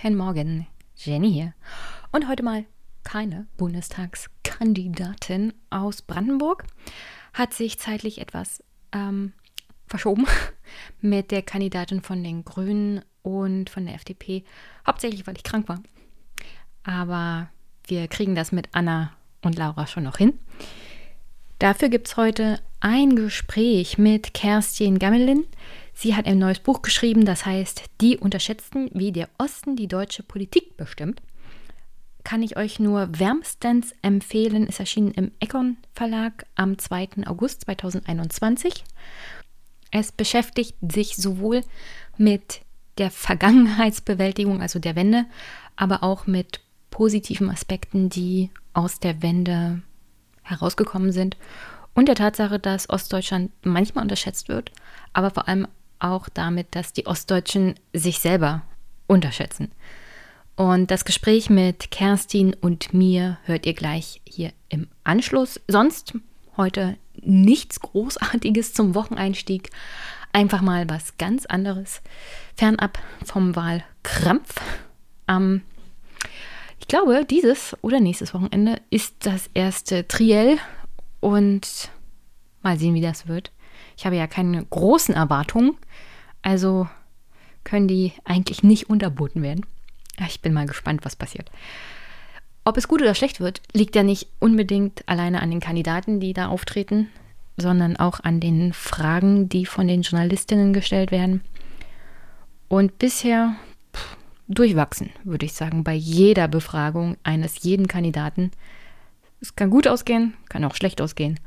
Guten Morgen, Jenny hier. Und heute mal keine Bundestagskandidatin aus Brandenburg. Hat sich zeitlich etwas ähm, verschoben mit der Kandidatin von den Grünen und von der FDP. Hauptsächlich, weil ich krank war. Aber wir kriegen das mit Anna und Laura schon noch hin. Dafür gibt es heute ein Gespräch mit Kerstin Gammelin. Sie hat ein neues Buch geschrieben, das heißt Die unterschätzten, wie der Osten die deutsche Politik bestimmt. Kann ich euch nur wärmstens empfehlen. Ist erschienen im Econ Verlag am 2. August 2021. Es beschäftigt sich sowohl mit der Vergangenheitsbewältigung, also der Wende, aber auch mit positiven Aspekten, die aus der Wende herausgekommen sind und der Tatsache, dass Ostdeutschland manchmal unterschätzt wird, aber vor allem auch damit, dass die Ostdeutschen sich selber unterschätzen. Und das Gespräch mit Kerstin und mir hört ihr gleich hier im Anschluss. Sonst heute nichts Großartiges zum Wocheneinstieg. Einfach mal was ganz anderes. Fernab vom Wahlkrampf. Ähm, ich glaube, dieses oder nächstes Wochenende ist das erste Triell. Und mal sehen, wie das wird. Ich habe ja keine großen Erwartungen. Also können die eigentlich nicht unterboten werden. Ich bin mal gespannt, was passiert. Ob es gut oder schlecht wird, liegt ja nicht unbedingt alleine an den Kandidaten, die da auftreten, sondern auch an den Fragen, die von den Journalistinnen gestellt werden. Und bisher durchwachsen, würde ich sagen, bei jeder Befragung eines jeden Kandidaten. Es kann gut ausgehen, kann auch schlecht ausgehen.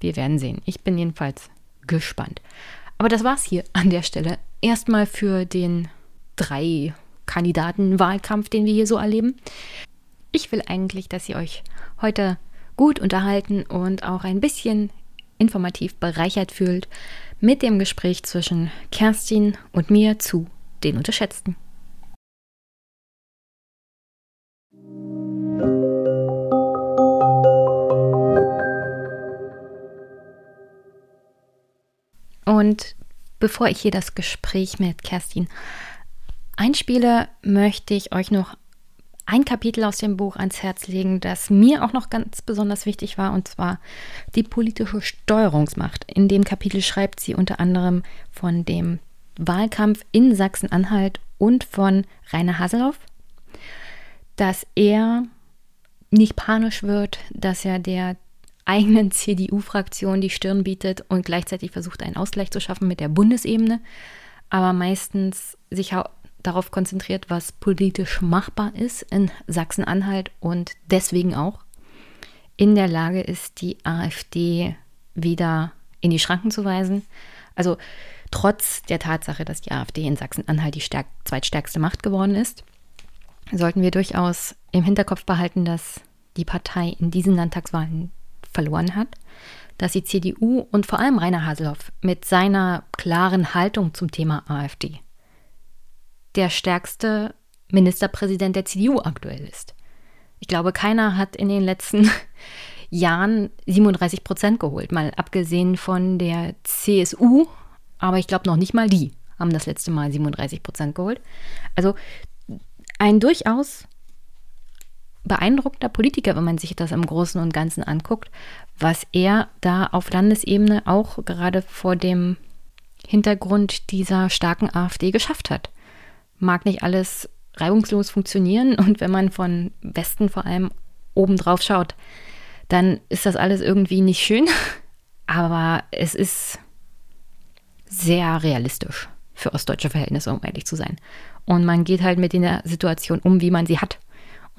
Wir werden sehen. Ich bin jedenfalls gespannt. Aber das war's hier an der Stelle. Erstmal für den drei Kandidatenwahlkampf, den wir hier so erleben. Ich will eigentlich, dass ihr euch heute gut unterhalten und auch ein bisschen informativ bereichert fühlt mit dem Gespräch zwischen Kerstin und mir zu den Unterschätzten. Und bevor ich hier das Gespräch mit Kerstin einspiele, möchte ich euch noch ein Kapitel aus dem Buch ans Herz legen, das mir auch noch ganz besonders wichtig war, und zwar die politische Steuerungsmacht. In dem Kapitel schreibt sie unter anderem von dem Wahlkampf in Sachsen-Anhalt und von Rainer Haseloff, dass er nicht panisch wird, dass er der eigenen CDU-Fraktion die Stirn bietet und gleichzeitig versucht, einen Ausgleich zu schaffen mit der Bundesebene, aber meistens sich darauf konzentriert, was politisch machbar ist in Sachsen-Anhalt und deswegen auch in der Lage ist, die AfD wieder in die Schranken zu weisen. Also trotz der Tatsache, dass die AfD in Sachsen-Anhalt die zweitstärkste Macht geworden ist, sollten wir durchaus im Hinterkopf behalten, dass die Partei in diesen Landtagswahlen verloren hat, dass die CDU und vor allem Rainer Haselhoff mit seiner klaren Haltung zum Thema AfD der stärkste Ministerpräsident der CDU aktuell ist. Ich glaube, keiner hat in den letzten Jahren 37 Prozent geholt, mal abgesehen von der CSU, aber ich glaube noch nicht mal die haben das letzte Mal 37 Prozent geholt. Also ein durchaus beeindruckender Politiker, wenn man sich das im Großen und Ganzen anguckt, was er da auf Landesebene auch gerade vor dem Hintergrund dieser starken AfD geschafft hat. Mag nicht alles reibungslos funktionieren und wenn man von Westen vor allem oben drauf schaut, dann ist das alles irgendwie nicht schön, aber es ist sehr realistisch für ostdeutsche Verhältnisse, um ehrlich zu sein. Und man geht halt mit der Situation um, wie man sie hat.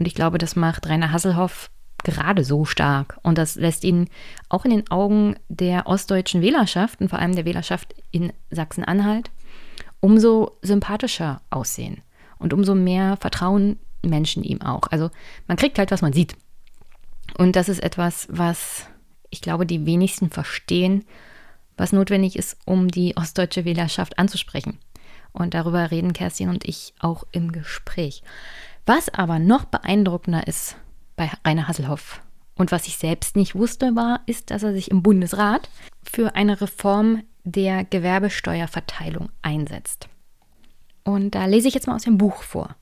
Und ich glaube, das macht Rainer Hasselhoff gerade so stark. Und das lässt ihn auch in den Augen der ostdeutschen Wählerschaft und vor allem der Wählerschaft in Sachsen-Anhalt umso sympathischer aussehen. Und umso mehr vertrauen Menschen ihm auch. Also man kriegt halt, was man sieht. Und das ist etwas, was ich glaube, die wenigsten verstehen, was notwendig ist, um die ostdeutsche Wählerschaft anzusprechen. Und darüber reden Kerstin und ich auch im Gespräch. Was aber noch beeindruckender ist bei Rainer Hasselhoff und was ich selbst nicht wusste, war, ist, dass er sich im Bundesrat für eine Reform der Gewerbesteuerverteilung einsetzt. Und da lese ich jetzt mal aus dem Buch vor.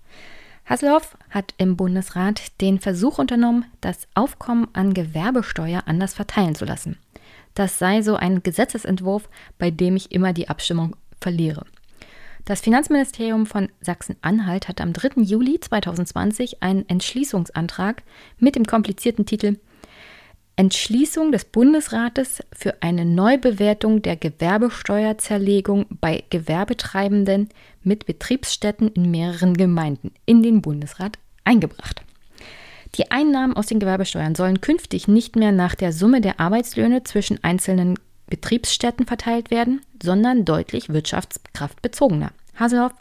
Hasselhoff hat im Bundesrat den Versuch unternommen, das Aufkommen an Gewerbesteuer anders verteilen zu lassen. Das sei so ein Gesetzesentwurf, bei dem ich immer die Abstimmung verliere. Das Finanzministerium von Sachsen-Anhalt hat am 3. Juli 2020 einen Entschließungsantrag mit dem komplizierten Titel Entschließung des Bundesrates für eine Neubewertung der Gewerbesteuerzerlegung bei Gewerbetreibenden mit Betriebsstätten in mehreren Gemeinden in den Bundesrat eingebracht. Die Einnahmen aus den Gewerbesteuern sollen künftig nicht mehr nach der Summe der Arbeitslöhne zwischen einzelnen Betriebsstätten verteilt werden, sondern deutlich wirtschaftskraftbezogener. Haselhoff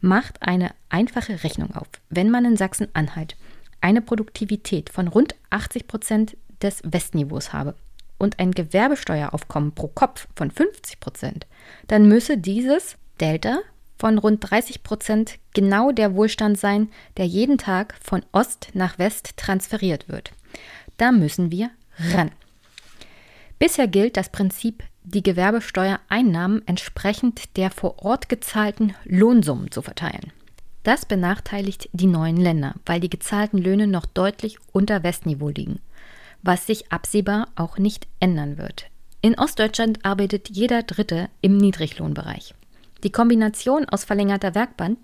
macht eine einfache Rechnung auf. Wenn man in Sachsen-Anhalt eine Produktivität von rund 80 Prozent des Westniveaus habe und ein Gewerbesteueraufkommen pro Kopf von 50 Prozent, dann müsse dieses Delta von rund 30 Prozent genau der Wohlstand sein, der jeden Tag von Ost nach West transferiert wird. Da müssen wir ran. Bisher gilt das Prinzip, die Gewerbesteuereinnahmen entsprechend der vor Ort gezahlten Lohnsummen zu verteilen. Das benachteiligt die neuen Länder, weil die gezahlten Löhne noch deutlich unter Westniveau liegen was sich absehbar auch nicht ändern wird. In Ostdeutschland arbeitet jeder Dritte im Niedriglohnbereich. Die Kombination aus verlängerter Werkbank,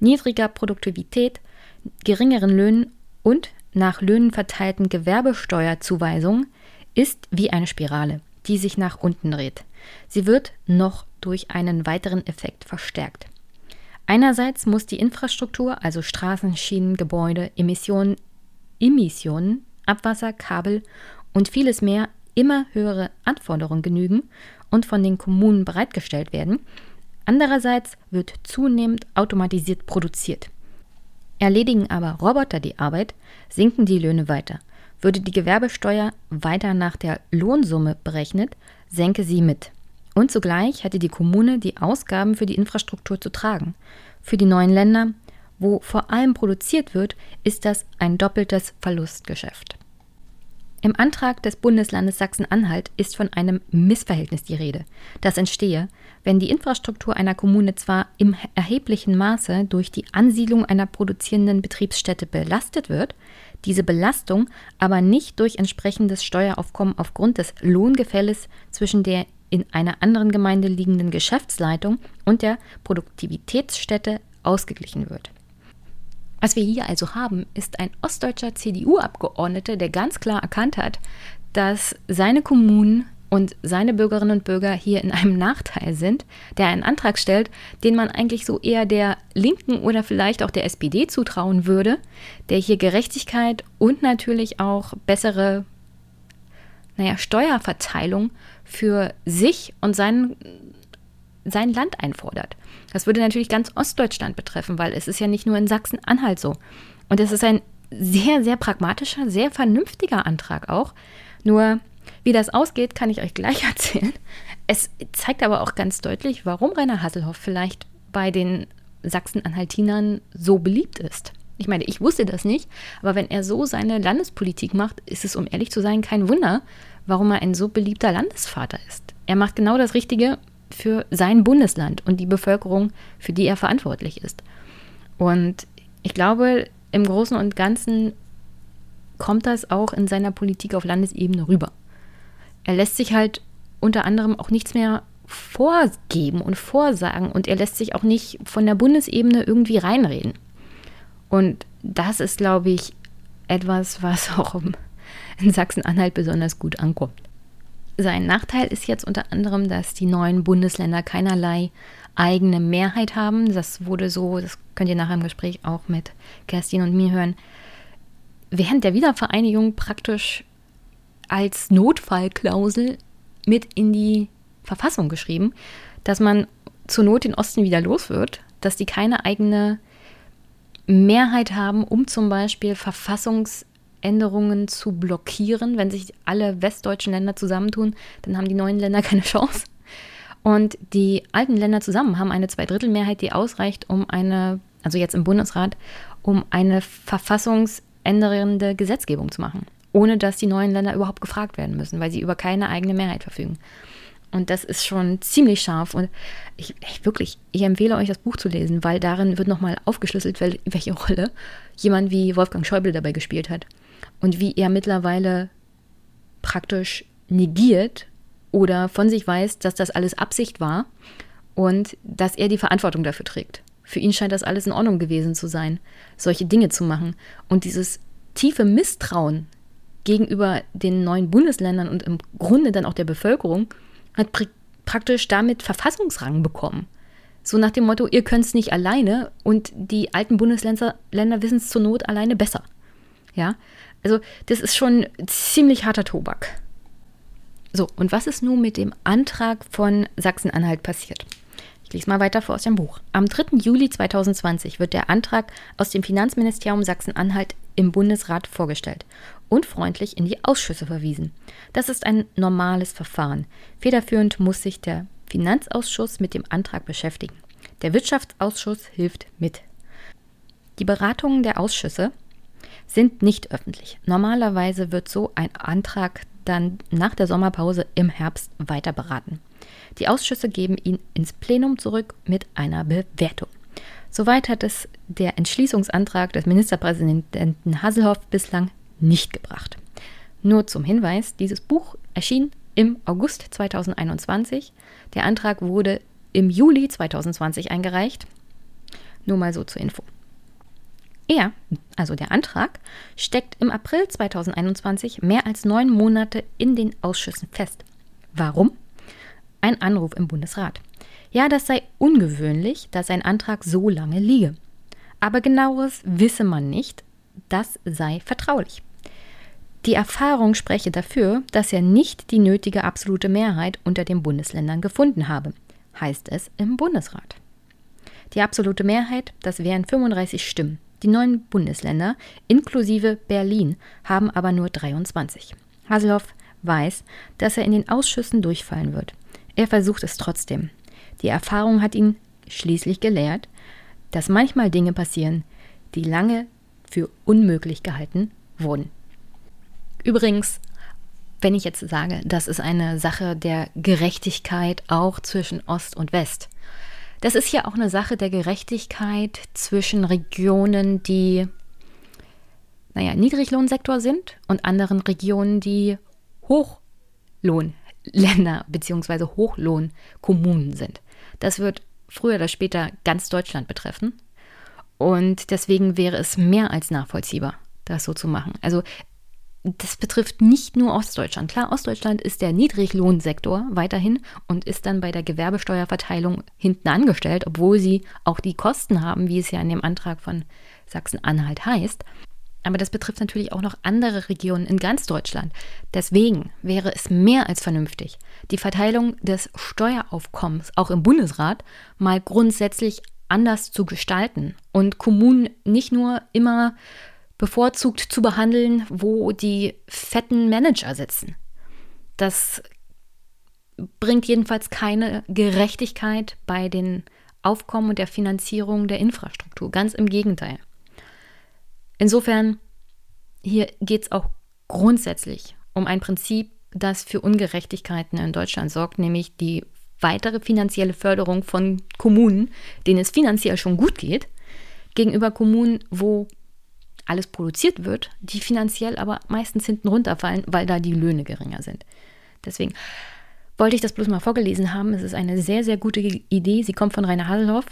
niedriger Produktivität, geringeren Löhnen und nach Löhnen verteilten Gewerbesteuerzuweisungen ist wie eine Spirale, die sich nach unten dreht. Sie wird noch durch einen weiteren Effekt verstärkt. Einerseits muss die Infrastruktur, also Straßen, Schienen, Gebäude, Emissionen, Emissionen Abwasser, Kabel und vieles mehr immer höhere Anforderungen genügen und von den Kommunen bereitgestellt werden. Andererseits wird zunehmend automatisiert produziert. Erledigen aber Roboter die Arbeit, sinken die Löhne weiter. Würde die Gewerbesteuer weiter nach der Lohnsumme berechnet, senke sie mit. Und zugleich hätte die Kommune die Ausgaben für die Infrastruktur zu tragen. Für die neuen Länder, wo vor allem produziert wird, ist das ein doppeltes Verlustgeschäft. Im Antrag des Bundeslandes Sachsen-Anhalt ist von einem Missverhältnis die Rede, das entstehe, wenn die Infrastruktur einer Kommune zwar im erheblichen Maße durch die Ansiedlung einer produzierenden Betriebsstätte belastet wird, diese Belastung aber nicht durch entsprechendes Steueraufkommen aufgrund des Lohngefälles zwischen der in einer anderen Gemeinde liegenden Geschäftsleitung und der Produktivitätsstätte ausgeglichen wird. Was wir hier also haben, ist ein ostdeutscher CDU-Abgeordneter, der ganz klar erkannt hat, dass seine Kommunen und seine Bürgerinnen und Bürger hier in einem Nachteil sind, der einen Antrag stellt, den man eigentlich so eher der Linken oder vielleicht auch der SPD zutrauen würde, der hier Gerechtigkeit und natürlich auch bessere naja, Steuerverteilung für sich und seinen sein Land einfordert. Das würde natürlich ganz Ostdeutschland betreffen, weil es ist ja nicht nur in Sachsen-Anhalt so. Und es ist ein sehr, sehr pragmatischer, sehr vernünftiger Antrag auch. Nur, wie das ausgeht, kann ich euch gleich erzählen. Es zeigt aber auch ganz deutlich, warum Rainer Hasselhoff vielleicht bei den Sachsen-Anhaltinern so beliebt ist. Ich meine, ich wusste das nicht, aber wenn er so seine Landespolitik macht, ist es, um ehrlich zu sein, kein Wunder, warum er ein so beliebter Landesvater ist. Er macht genau das Richtige, für sein Bundesland und die Bevölkerung, für die er verantwortlich ist. Und ich glaube, im Großen und Ganzen kommt das auch in seiner Politik auf Landesebene rüber. Er lässt sich halt unter anderem auch nichts mehr vorgeben und vorsagen und er lässt sich auch nicht von der Bundesebene irgendwie reinreden. Und das ist, glaube ich, etwas, was auch in Sachsen-Anhalt besonders gut ankommt. Sein Nachteil ist jetzt unter anderem, dass die neuen Bundesländer keinerlei eigene Mehrheit haben. Das wurde so, das könnt ihr nachher im Gespräch auch mit Kerstin und mir hören, während der Wiedervereinigung praktisch als Notfallklausel mit in die Verfassung geschrieben, dass man zur Not den Osten wieder los wird, dass die keine eigene Mehrheit haben, um zum Beispiel Verfassungs Änderungen zu blockieren. Wenn sich alle westdeutschen Länder zusammentun, dann haben die neuen Länder keine Chance. Und die alten Länder zusammen haben eine Zweidrittelmehrheit, die ausreicht, um eine, also jetzt im Bundesrat, um eine verfassungsändernde Gesetzgebung zu machen, ohne dass die neuen Länder überhaupt gefragt werden müssen, weil sie über keine eigene Mehrheit verfügen. Und das ist schon ziemlich scharf. Und ich, ich, wirklich, ich empfehle euch, das Buch zu lesen, weil darin wird nochmal aufgeschlüsselt, welche Rolle jemand wie Wolfgang Schäuble dabei gespielt hat. Und wie er mittlerweile praktisch negiert oder von sich weiß, dass das alles Absicht war und dass er die Verantwortung dafür trägt. Für ihn scheint das alles in Ordnung gewesen zu sein, solche Dinge zu machen. Und dieses tiefe Misstrauen gegenüber den neuen Bundesländern und im Grunde dann auch der Bevölkerung hat pr praktisch damit Verfassungsrang bekommen. So nach dem Motto, ihr könnt es nicht alleine und die alten Bundesländer wissen es zur Not alleine besser. Ja, also das ist schon ziemlich harter Tobak. So, und was ist nun mit dem Antrag von Sachsen-Anhalt passiert? Ich lese mal weiter vor aus dem Buch. Am 3. Juli 2020 wird der Antrag aus dem Finanzministerium Sachsen-Anhalt im Bundesrat vorgestellt und freundlich in die Ausschüsse verwiesen. Das ist ein normales Verfahren. Federführend muss sich der Finanzausschuss mit dem Antrag beschäftigen. Der Wirtschaftsausschuss hilft mit. Die Beratungen der Ausschüsse sind nicht öffentlich. Normalerweise wird so ein Antrag dann nach der Sommerpause im Herbst weiter beraten. Die Ausschüsse geben ihn ins Plenum zurück mit einer Bewertung. Soweit hat es der Entschließungsantrag des Ministerpräsidenten Hasselhoff bislang nicht gebracht. Nur zum Hinweis, dieses Buch erschien im August 2021. Der Antrag wurde im Juli 2020 eingereicht. Nur mal so zur Info. Er, also der Antrag, steckt im April 2021 mehr als neun Monate in den Ausschüssen fest. Warum? Ein Anruf im Bundesrat. Ja, das sei ungewöhnlich, dass ein Antrag so lange liege. Aber genaueres wisse man nicht, das sei vertraulich. Die Erfahrung spreche dafür, dass er nicht die nötige absolute Mehrheit unter den Bundesländern gefunden habe, heißt es im Bundesrat. Die absolute Mehrheit, das wären 35 Stimmen. Die neuen Bundesländer, inklusive Berlin, haben aber nur 23. Haselhoff weiß, dass er in den Ausschüssen durchfallen wird. Er versucht es trotzdem. Die Erfahrung hat ihn schließlich gelehrt, dass manchmal Dinge passieren, die lange für unmöglich gehalten wurden. Übrigens, wenn ich jetzt sage, das ist eine Sache der Gerechtigkeit auch zwischen Ost und West, das ist ja auch eine Sache der Gerechtigkeit zwischen Regionen, die, naja, Niedriglohnsektor sind und anderen Regionen, die Hochlohnländer bzw. Hochlohnkommunen sind. Das wird früher oder später ganz Deutschland betreffen. Und deswegen wäre es mehr als nachvollziehbar, das so zu machen. Also das betrifft nicht nur Ostdeutschland. Klar, Ostdeutschland ist der Niedriglohnsektor weiterhin und ist dann bei der Gewerbesteuerverteilung hinten angestellt, obwohl sie auch die Kosten haben, wie es ja in dem Antrag von Sachsen-Anhalt heißt. Aber das betrifft natürlich auch noch andere Regionen in ganz Deutschland. Deswegen wäre es mehr als vernünftig, die Verteilung des Steueraufkommens auch im Bundesrat mal grundsätzlich anders zu gestalten und Kommunen nicht nur immer bevorzugt zu behandeln, wo die fetten Manager sitzen. Das bringt jedenfalls keine Gerechtigkeit bei den Aufkommen und der Finanzierung der Infrastruktur. Ganz im Gegenteil. Insofern, hier geht es auch grundsätzlich um ein Prinzip, das für Ungerechtigkeiten in Deutschland sorgt, nämlich die weitere finanzielle Förderung von Kommunen, denen es finanziell schon gut geht, gegenüber Kommunen, wo alles produziert wird, die finanziell aber meistens hinten runterfallen, weil da die Löhne geringer sind. Deswegen wollte ich das bloß mal vorgelesen haben. Es ist eine sehr, sehr gute Idee. Sie kommt von Rainer Haselhoff.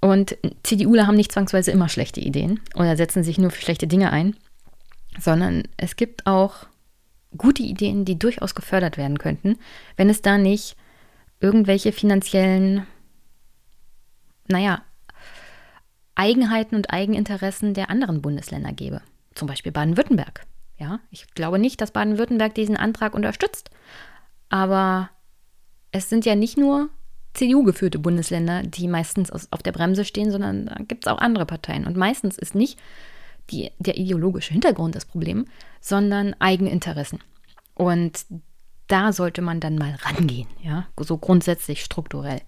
Und CDUler haben nicht zwangsweise immer schlechte Ideen oder setzen sich nur für schlechte Dinge ein, sondern es gibt auch gute Ideen, die durchaus gefördert werden könnten, wenn es da nicht irgendwelche finanziellen, naja, Eigenheiten und Eigeninteressen der anderen Bundesländer gäbe. Zum Beispiel Baden-Württemberg. Ja, ich glaube nicht, dass Baden-Württemberg diesen Antrag unterstützt. Aber es sind ja nicht nur CDU-geführte Bundesländer, die meistens auf der Bremse stehen, sondern da gibt es auch andere Parteien. Und meistens ist nicht die, der ideologische Hintergrund das Problem, sondern Eigeninteressen. Und da sollte man dann mal rangehen, ja, so grundsätzlich strukturell.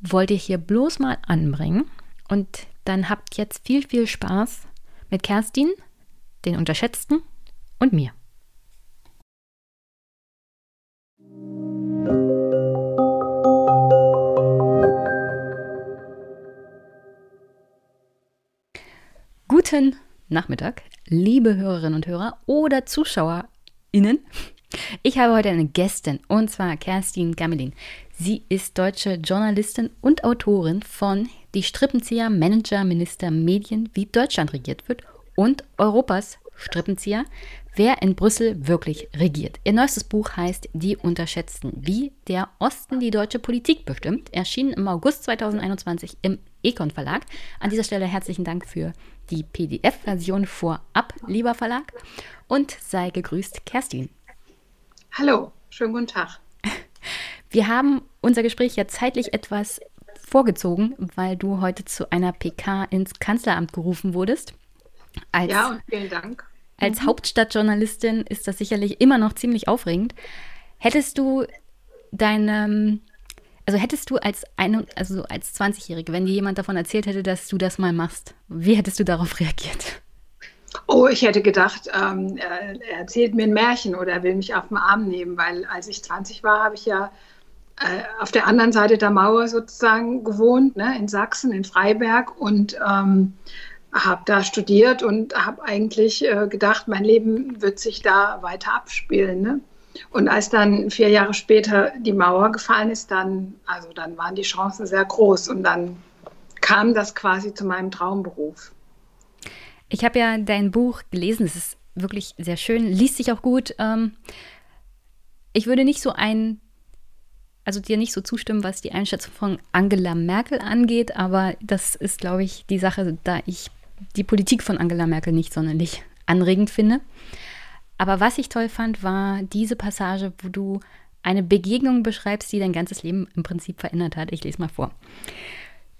Wollte ich hier bloß mal anbringen, und dann habt jetzt viel, viel Spaß mit Kerstin, den Unterschätzten und mir. Guten Nachmittag, liebe Hörerinnen und Hörer oder ZuschauerInnen. Ich habe heute eine Gästin und zwar Kerstin Gamelin. Sie ist deutsche Journalistin und Autorin von die Strippenzieher, Manager, Minister, Medien, wie Deutschland regiert wird und Europas Strippenzieher, wer in Brüssel wirklich regiert. Ihr neuestes Buch heißt Die Unterschätzten, wie der Osten die deutsche Politik bestimmt, erschien im August 2021 im Econ Verlag. An dieser Stelle herzlichen Dank für die PDF-Version vorab, lieber Verlag. Und sei gegrüßt, Kerstin. Hallo, schönen guten Tag. Wir haben unser Gespräch ja zeitlich etwas vorgezogen, weil du heute zu einer PK ins Kanzleramt gerufen wurdest. Als, ja, und vielen Dank. Als mhm. Hauptstadtjournalistin ist das sicherlich immer noch ziemlich aufregend. Hättest du deine also hättest du als eine, also als 20-Jährige, wenn dir jemand davon erzählt hätte, dass du das mal machst, wie hättest du darauf reagiert? Oh, ich hätte gedacht, ähm, er, erzählt mir ein Märchen oder er will mich auf den Arm nehmen, weil als ich 20 war, habe ich ja auf der anderen Seite der Mauer sozusagen gewohnt, ne, in Sachsen, in Freiberg und ähm, habe da studiert und habe eigentlich äh, gedacht, mein Leben wird sich da weiter abspielen. Ne? Und als dann vier Jahre später die Mauer gefallen ist, dann, also dann waren die Chancen sehr groß und dann kam das quasi zu meinem Traumberuf. Ich habe ja dein Buch gelesen, es ist wirklich sehr schön, liest sich auch gut. Ähm, ich würde nicht so ein, also dir nicht so zustimmen, was die Einschätzung von Angela Merkel angeht, aber das ist, glaube ich, die Sache, da ich die Politik von Angela Merkel nicht sonderlich anregend finde. Aber was ich toll fand, war diese Passage, wo du eine Begegnung beschreibst, die dein ganzes Leben im Prinzip verändert hat. Ich lese mal vor.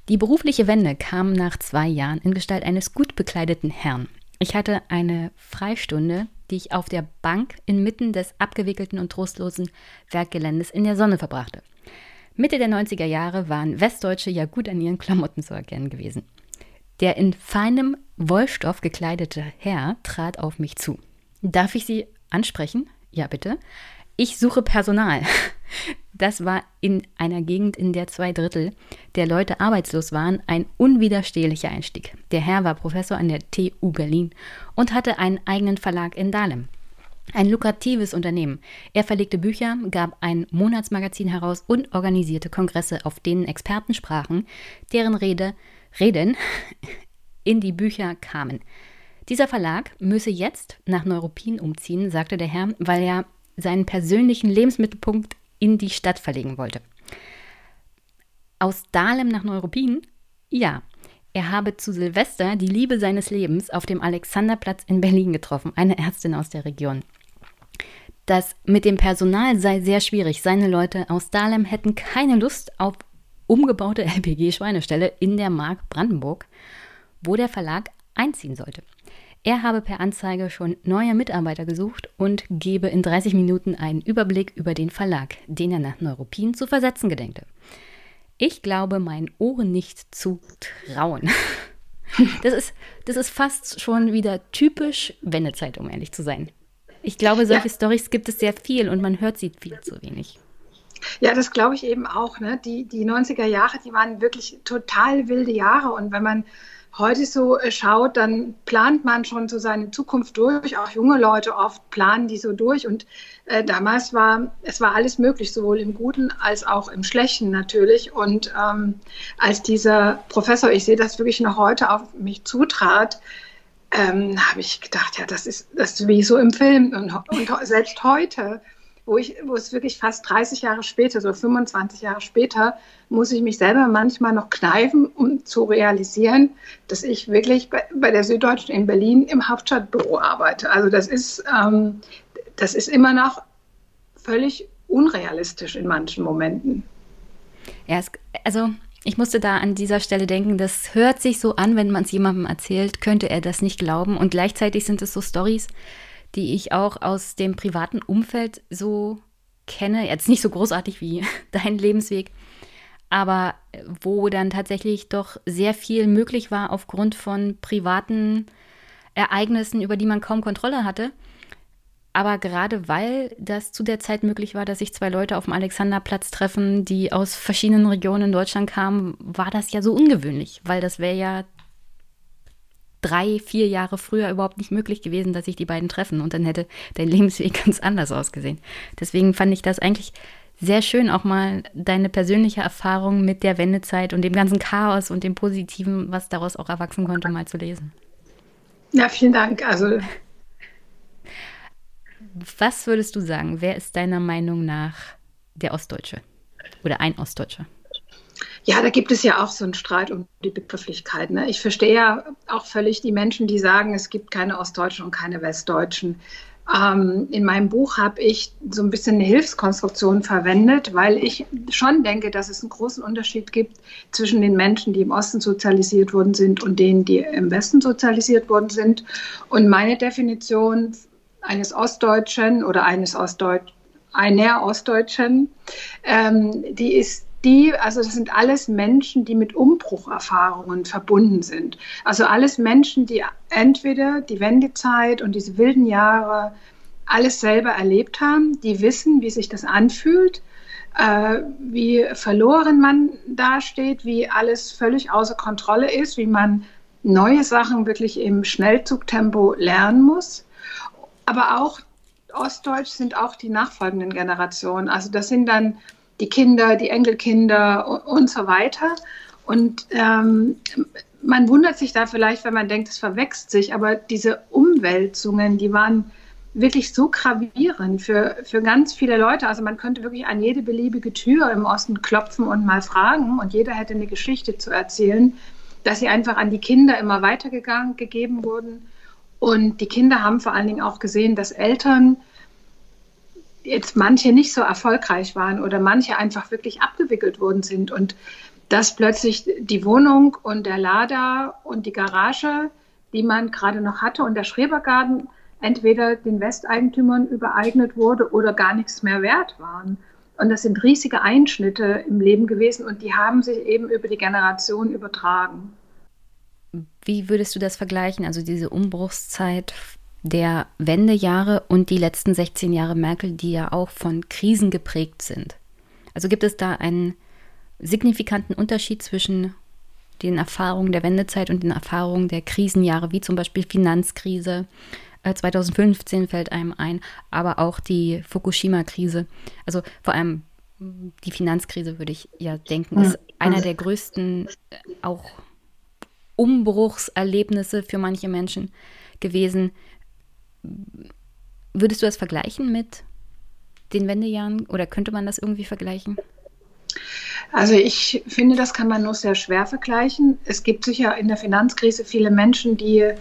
Die berufliche Wende kam nach zwei Jahren in Gestalt eines gut bekleideten Herrn. Ich hatte eine Freistunde, die ich auf der Bank inmitten des abgewickelten und trostlosen Werkgeländes in der Sonne verbrachte. Mitte der 90er Jahre waren Westdeutsche ja gut an ihren Klamotten zu erkennen gewesen. Der in feinem Wollstoff gekleidete Herr trat auf mich zu. Darf ich Sie ansprechen? Ja, bitte. Ich suche Personal. Das war in einer Gegend, in der zwei Drittel der Leute arbeitslos waren, ein unwiderstehlicher Einstieg. Der Herr war Professor an der TU Berlin und hatte einen eigenen Verlag in Dahlem. Ein lukratives Unternehmen. Er verlegte Bücher, gab ein Monatsmagazin heraus und organisierte Kongresse, auf denen Experten sprachen, deren Rede, Reden in die Bücher kamen. Dieser Verlag müsse jetzt nach Neuruppin umziehen, sagte der Herr, weil er seinen persönlichen Lebensmittelpunkt in die Stadt verlegen wollte. Aus Dahlem nach Neuruppin? Ja. Er habe zu Silvester die Liebe seines Lebens auf dem Alexanderplatz in Berlin getroffen, eine Ärztin aus der Region. Das mit dem Personal sei sehr schwierig. Seine Leute aus Dahlem hätten keine Lust auf umgebaute LPG-Schweineställe in der Mark Brandenburg, wo der Verlag einziehen sollte. Er habe per Anzeige schon neue Mitarbeiter gesucht und gebe in 30 Minuten einen Überblick über den Verlag, den er nach Neuruppin zu versetzen gedenkte. Ich glaube meinen Ohren nicht zu trauen. Das ist, das ist fast schon wieder typisch Wendezeit, um ehrlich zu sein. Ich glaube, solche ja. Stories gibt es sehr viel und man hört sie viel zu wenig. Ja, das glaube ich eben auch. Ne? Die, die 90er Jahre, die waren wirklich total wilde Jahre. Und wenn man heute so äh, schaut, dann plant man schon so seine Zukunft durch. Auch junge Leute oft planen die so durch. Und äh, damals war es war alles möglich, sowohl im Guten als auch im Schlechten natürlich. Und ähm, als dieser Professor, ich sehe das wirklich noch heute auf mich zutrat, ähm, habe ich gedacht, ja, das ist das ist wie so im Film. Und, und selbst heute wo, ich, wo es wirklich fast 30 Jahre später, so 25 Jahre später, muss ich mich selber manchmal noch kneifen, um zu realisieren, dass ich wirklich bei, bei der Süddeutschen in Berlin im Hauptstadtbüro arbeite. Also das ist, ähm, das ist immer noch völlig unrealistisch in manchen Momenten. Ja, es, also ich musste da an dieser Stelle denken, das hört sich so an, wenn man es jemandem erzählt, könnte er das nicht glauben. Und gleichzeitig sind es so Stories, die ich auch aus dem privaten Umfeld so kenne. Jetzt nicht so großartig wie dein Lebensweg, aber wo dann tatsächlich doch sehr viel möglich war aufgrund von privaten Ereignissen, über die man kaum Kontrolle hatte. Aber gerade weil das zu der Zeit möglich war, dass sich zwei Leute auf dem Alexanderplatz treffen, die aus verschiedenen Regionen in Deutschland kamen, war das ja so ungewöhnlich, weil das wäre ja drei, vier Jahre früher überhaupt nicht möglich gewesen, dass sich die beiden treffen und dann hätte dein Lebensweg ganz anders ausgesehen. Deswegen fand ich das eigentlich sehr schön, auch mal deine persönliche Erfahrung mit der Wendezeit und dem ganzen Chaos und dem Positiven, was daraus auch erwachsen konnte, mal zu lesen. Ja, vielen Dank. Also was würdest du sagen? Wer ist deiner Meinung nach der Ostdeutsche oder ein Ostdeutscher? Ja, da gibt es ja auch so einen Streit um die Begrifflichkeit. Ne? Ich verstehe ja auch völlig die Menschen, die sagen, es gibt keine Ostdeutschen und keine Westdeutschen. Ähm, in meinem Buch habe ich so ein bisschen eine Hilfskonstruktion verwendet, weil ich schon denke, dass es einen großen Unterschied gibt zwischen den Menschen, die im Osten sozialisiert worden sind und denen, die im Westen sozialisiert worden sind. Und meine Definition eines Ostdeutschen oder eines Ostdeutschen, einer Ostdeutschen, ähm, die ist die, also das sind alles Menschen, die mit Umbrucherfahrungen verbunden sind. Also alles Menschen, die entweder die Wendezeit und diese wilden Jahre alles selber erlebt haben, die wissen, wie sich das anfühlt, äh, wie verloren man dasteht, wie alles völlig außer Kontrolle ist, wie man neue Sachen wirklich im Schnellzugtempo lernen muss. Aber auch Ostdeutsch sind auch die nachfolgenden Generationen. Also das sind dann die Kinder, die Enkelkinder und so weiter. Und ähm, man wundert sich da vielleicht, wenn man denkt, es verwechselt sich, aber diese Umwälzungen, die waren wirklich so gravierend für, für ganz viele Leute. Also man könnte wirklich an jede beliebige Tür im Osten klopfen und mal fragen und jeder hätte eine Geschichte zu erzählen, dass sie einfach an die Kinder immer weitergegangen gegeben wurden. Und die Kinder haben vor allen Dingen auch gesehen, dass Eltern jetzt manche nicht so erfolgreich waren oder manche einfach wirklich abgewickelt worden sind und dass plötzlich die Wohnung und der Lader und die Garage, die man gerade noch hatte und der Schrebergarten entweder den Westeigentümern übereignet wurde oder gar nichts mehr wert waren. Und das sind riesige Einschnitte im Leben gewesen und die haben sich eben über die Generation übertragen. Wie würdest du das vergleichen? Also diese Umbruchszeit der Wendejahre und die letzten 16 Jahre Merkel, die ja auch von Krisen geprägt sind. Also gibt es da einen signifikanten Unterschied zwischen den Erfahrungen der Wendezeit und den Erfahrungen der Krisenjahre, wie zum Beispiel Finanzkrise. 2015 äh, fällt einem ein, aber auch die Fukushima-Krise. Also vor allem die Finanzkrise, würde ich ja denken, ist einer der größten äh, auch Umbruchserlebnisse für manche Menschen gewesen, Würdest du das vergleichen mit den Wendejahren oder könnte man das irgendwie vergleichen? Also ich finde, das kann man nur sehr schwer vergleichen. Es gibt sicher in der Finanzkrise viele Menschen, die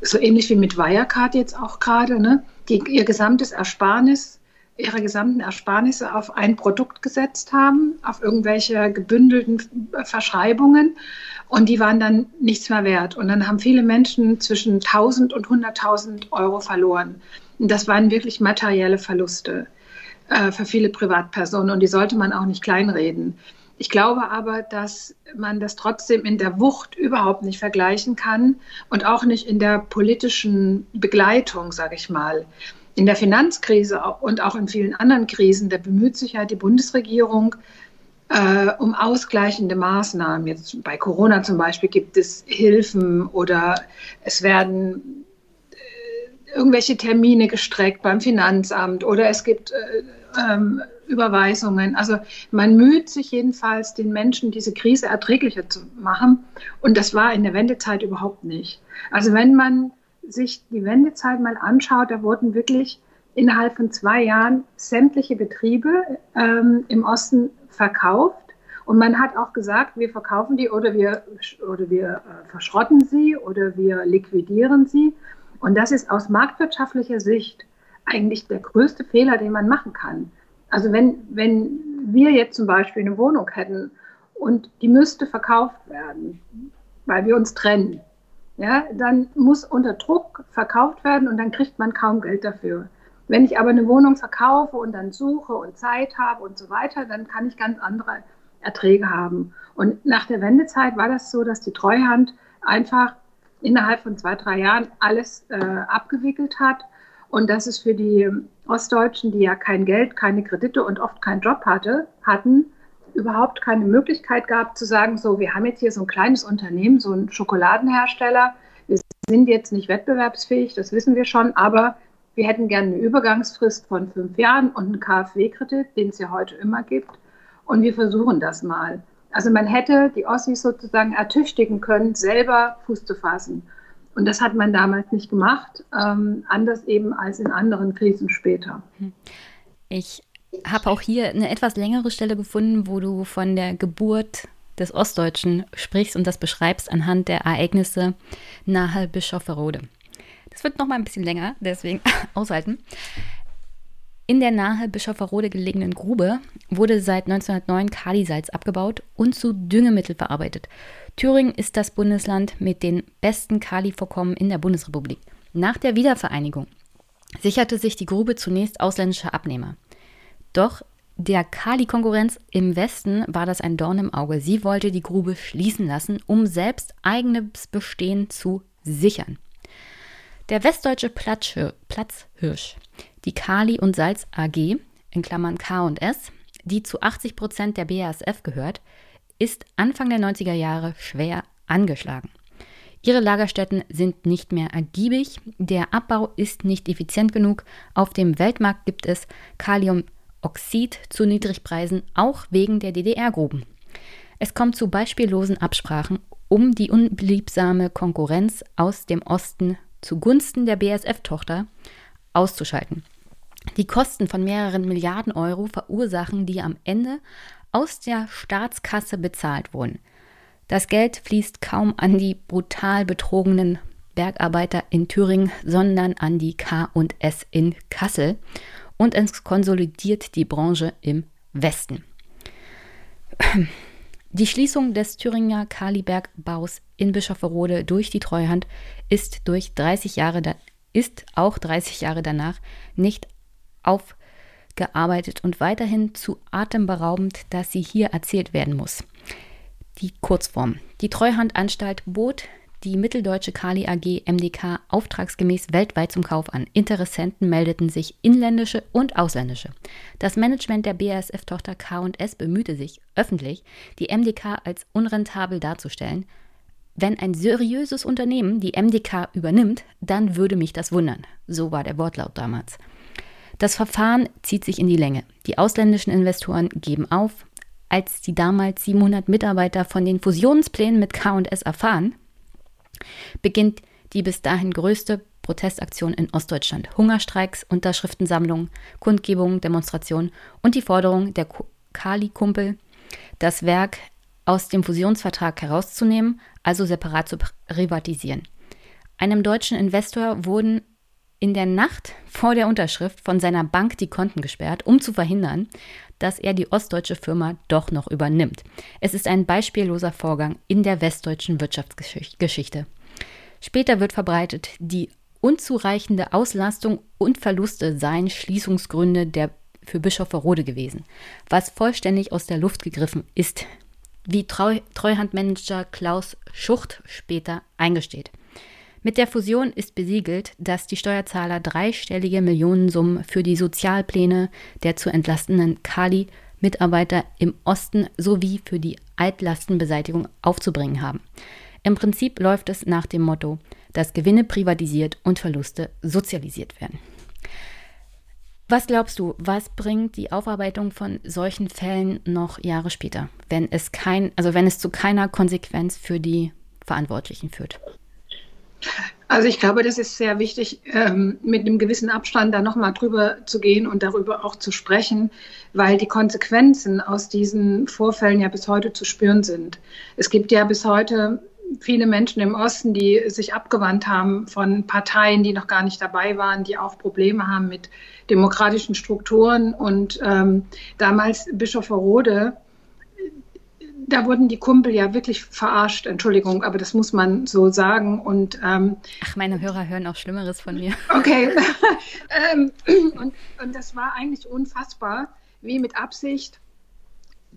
so ähnlich wie mit Wirecard jetzt auch gerade, ne, die ihr gesamtes Ersparnis, ihre gesamten Ersparnisse auf ein Produkt gesetzt haben, auf irgendwelche gebündelten Verschreibungen und die waren dann nichts mehr wert. Und dann haben viele Menschen zwischen 1000 und 100.000 Euro verloren. Und das waren wirklich materielle Verluste äh, für viele Privatpersonen und die sollte man auch nicht kleinreden. Ich glaube aber, dass man das trotzdem in der Wucht überhaupt nicht vergleichen kann und auch nicht in der politischen Begleitung, sage ich mal. In der Finanzkrise und auch in vielen anderen Krisen, da bemüht sich ja die Bundesregierung, äh, um ausgleichende Maßnahmen. Jetzt bei Corona zum Beispiel gibt es Hilfen oder es werden äh, irgendwelche Termine gestreckt beim Finanzamt oder es gibt äh, ähm, Überweisungen. Also man müht sich jedenfalls, den Menschen diese Krise erträglicher zu machen. Und das war in der Wendezeit überhaupt nicht. Also wenn man sich die Wendezeit mal anschaut, da wurden wirklich innerhalb von zwei Jahren sämtliche Betriebe ähm, im Osten verkauft. Und man hat auch gesagt, wir verkaufen die oder wir, oder wir äh, verschrotten sie oder wir liquidieren sie. Und das ist aus marktwirtschaftlicher Sicht eigentlich der größte Fehler, den man machen kann. Also wenn, wenn wir jetzt zum Beispiel eine Wohnung hätten und die müsste verkauft werden, weil wir uns trennen, ja, dann muss unter Druck verkauft werden und dann kriegt man kaum Geld dafür. Wenn ich aber eine Wohnung verkaufe und dann suche und Zeit habe und so weiter, dann kann ich ganz andere Erträge haben. Und nach der Wendezeit war das so, dass die Treuhand einfach innerhalb von zwei, drei Jahren alles äh, abgewickelt hat und dass es für die Ostdeutschen, die ja kein Geld, keine Kredite und oft keinen Job hatte, hatten, überhaupt keine Möglichkeit gab zu sagen, so, wir haben jetzt hier so ein kleines Unternehmen, so ein Schokoladenhersteller, wir sind jetzt nicht wettbewerbsfähig, das wissen wir schon, aber wir hätten gerne eine Übergangsfrist von fünf Jahren und einen KfW-Kredit, den es ja heute immer gibt. Und wir versuchen das mal. Also man hätte die Ossis sozusagen ertüchtigen können, selber Fuß zu fassen. Und das hat man damals nicht gemacht, ähm, anders eben als in anderen Krisen später. Ich habe auch hier eine etwas längere Stelle gefunden, wo du von der Geburt des Ostdeutschen sprichst und das beschreibst anhand der Ereignisse nahe Bischofferode. Es wird noch mal ein bisschen länger, deswegen aushalten. In der nahe Bischofferode gelegenen Grube wurde seit 1909 Kalisalz abgebaut und zu Düngemittel verarbeitet. Thüringen ist das Bundesland mit den besten Kalivorkommen in der Bundesrepublik. Nach der Wiedervereinigung sicherte sich die Grube zunächst ausländische Abnehmer. Doch der Kali-Konkurrenz im Westen war das ein Dorn im Auge. Sie wollte die Grube schließen lassen, um selbst eigenes Bestehen zu sichern. Der westdeutsche Platzhirsch, die Kali und Salz AG, in Klammern K und S, die zu 80 Prozent der BASF gehört, ist Anfang der 90er Jahre schwer angeschlagen. Ihre Lagerstätten sind nicht mehr ergiebig, der Abbau ist nicht effizient genug, auf dem Weltmarkt gibt es Kaliumoxid zu Niedrigpreisen, auch wegen der DDR-Gruben. Es kommt zu beispiellosen Absprachen, um die unbeliebsame Konkurrenz aus dem Osten zugunsten der BSF-Tochter auszuschalten. Die Kosten von mehreren Milliarden Euro verursachen, die am Ende aus der Staatskasse bezahlt wurden. Das Geld fließt kaum an die brutal betrogenen Bergarbeiter in Thüringen, sondern an die K&S in Kassel und es konsolidiert die Branche im Westen. Die Schließung des Thüringer Kalibergbaus in Bischofferode durch die Treuhand ist, durch 30 Jahre ist auch 30 Jahre danach nicht aufgearbeitet und weiterhin zu atemberaubend, dass sie hier erzählt werden muss. Die Kurzform. Die Treuhandanstalt bot die Mitteldeutsche Kali AG MDK auftragsgemäß weltweit zum Kauf an. Interessenten meldeten sich inländische und ausländische. Das Management der BASF-Tochter K&S bemühte sich, öffentlich die MDK als unrentabel darzustellen. Wenn ein seriöses Unternehmen die MDK übernimmt, dann würde mich das wundern. So war der Wortlaut damals. Das Verfahren zieht sich in die Länge. Die ausländischen Investoren geben auf. Als die damals 700 Mitarbeiter von den Fusionsplänen mit K&S erfahren, beginnt die bis dahin größte Protestaktion in Ostdeutschland. Hungerstreiks, Unterschriftensammlungen, Kundgebungen, Demonstrationen und die Forderung der Kali-Kumpel, das Werk aus dem Fusionsvertrag herauszunehmen, also separat zu privatisieren. Einem deutschen Investor wurden in der Nacht vor der Unterschrift von seiner Bank die Konten gesperrt, um zu verhindern, dass er die ostdeutsche Firma doch noch übernimmt. Es ist ein beispielloser Vorgang in der westdeutschen Wirtschaftsgeschichte. Später wird verbreitet, die unzureichende Auslastung und Verluste seien Schließungsgründe der für Bischof Verrode gewesen, was vollständig aus der Luft gegriffen ist, wie Treu Treuhandmanager Klaus Schucht später eingesteht. Mit der Fusion ist besiegelt, dass die Steuerzahler dreistellige Millionensummen für die Sozialpläne der zu entlastenden Kali-Mitarbeiter im Osten sowie für die Altlastenbeseitigung aufzubringen haben. Im Prinzip läuft es nach dem Motto, dass Gewinne privatisiert und Verluste sozialisiert werden. Was glaubst du, was bringt die Aufarbeitung von solchen Fällen noch Jahre später, wenn es kein, also wenn es zu keiner Konsequenz für die Verantwortlichen führt? Also ich glaube, das ist sehr wichtig, ähm, mit einem gewissen Abstand da nochmal drüber zu gehen und darüber auch zu sprechen, weil die Konsequenzen aus diesen Vorfällen ja bis heute zu spüren sind. Es gibt ja bis heute viele Menschen im Osten, die sich abgewandt haben von Parteien, die noch gar nicht dabei waren, die auch Probleme haben mit demokratischen Strukturen. Und ähm, damals Bischof Rode da wurden die Kumpel ja wirklich verarscht, Entschuldigung, aber das muss man so sagen. Und, ähm, Ach, meine Hörer hören auch Schlimmeres von mir. Okay. ähm, und, und das war eigentlich unfassbar, wie mit Absicht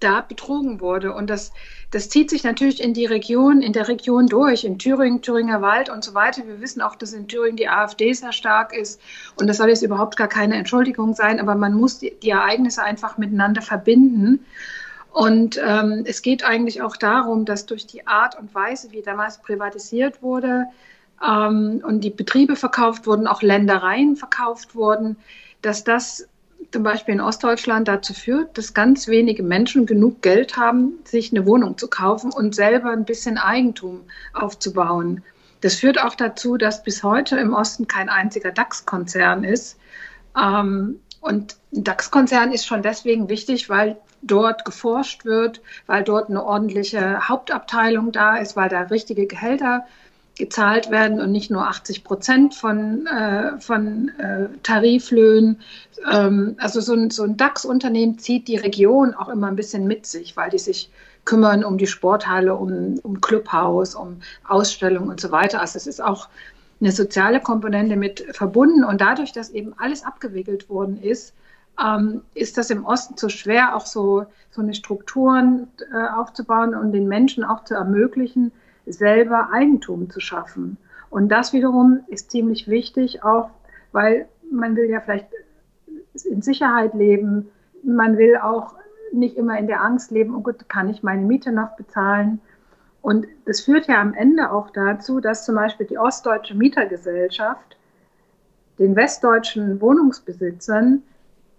da betrogen wurde. Und das, das zieht sich natürlich in die Region, in der Region durch, in Thüringen, Thüringer Wald und so weiter. Wir wissen auch, dass in Thüringen die AfD sehr stark ist. Und das soll jetzt überhaupt gar keine Entschuldigung sein, aber man muss die, die Ereignisse einfach miteinander verbinden. Und ähm, es geht eigentlich auch darum, dass durch die Art und Weise, wie damals privatisiert wurde, ähm, und die Betriebe verkauft wurden, auch Ländereien verkauft wurden, dass das zum Beispiel in Ostdeutschland dazu führt, dass ganz wenige Menschen genug Geld haben, sich eine Wohnung zu kaufen und selber ein bisschen Eigentum aufzubauen. Das führt auch dazu, dass bis heute im Osten kein einziger DAX-Konzern ist. Ähm, und ein DAX-Konzern ist schon deswegen wichtig, weil dort geforscht wird, weil dort eine ordentliche Hauptabteilung da ist, weil da richtige Gehälter gezahlt werden und nicht nur 80 Prozent von, äh, von äh, Tariflöhnen. Ähm, also so ein, so ein DAX-Unternehmen zieht die Region auch immer ein bisschen mit sich, weil die sich kümmern um die Sporthalle, um, um Clubhaus, um Ausstellungen und so weiter. Also es ist auch eine soziale Komponente mit verbunden und dadurch, dass eben alles abgewickelt worden ist, ähm, ist das im Osten so schwer, auch so, so eine Strukturen äh, aufzubauen und den Menschen auch zu ermöglichen, selber Eigentum zu schaffen. Und das wiederum ist ziemlich wichtig, auch weil man will ja vielleicht in Sicherheit leben, man will auch nicht immer in der Angst leben, oh Gott, kann ich meine Miete noch bezahlen? Und das führt ja am Ende auch dazu, dass zum Beispiel die ostdeutsche Mietergesellschaft den westdeutschen Wohnungsbesitzern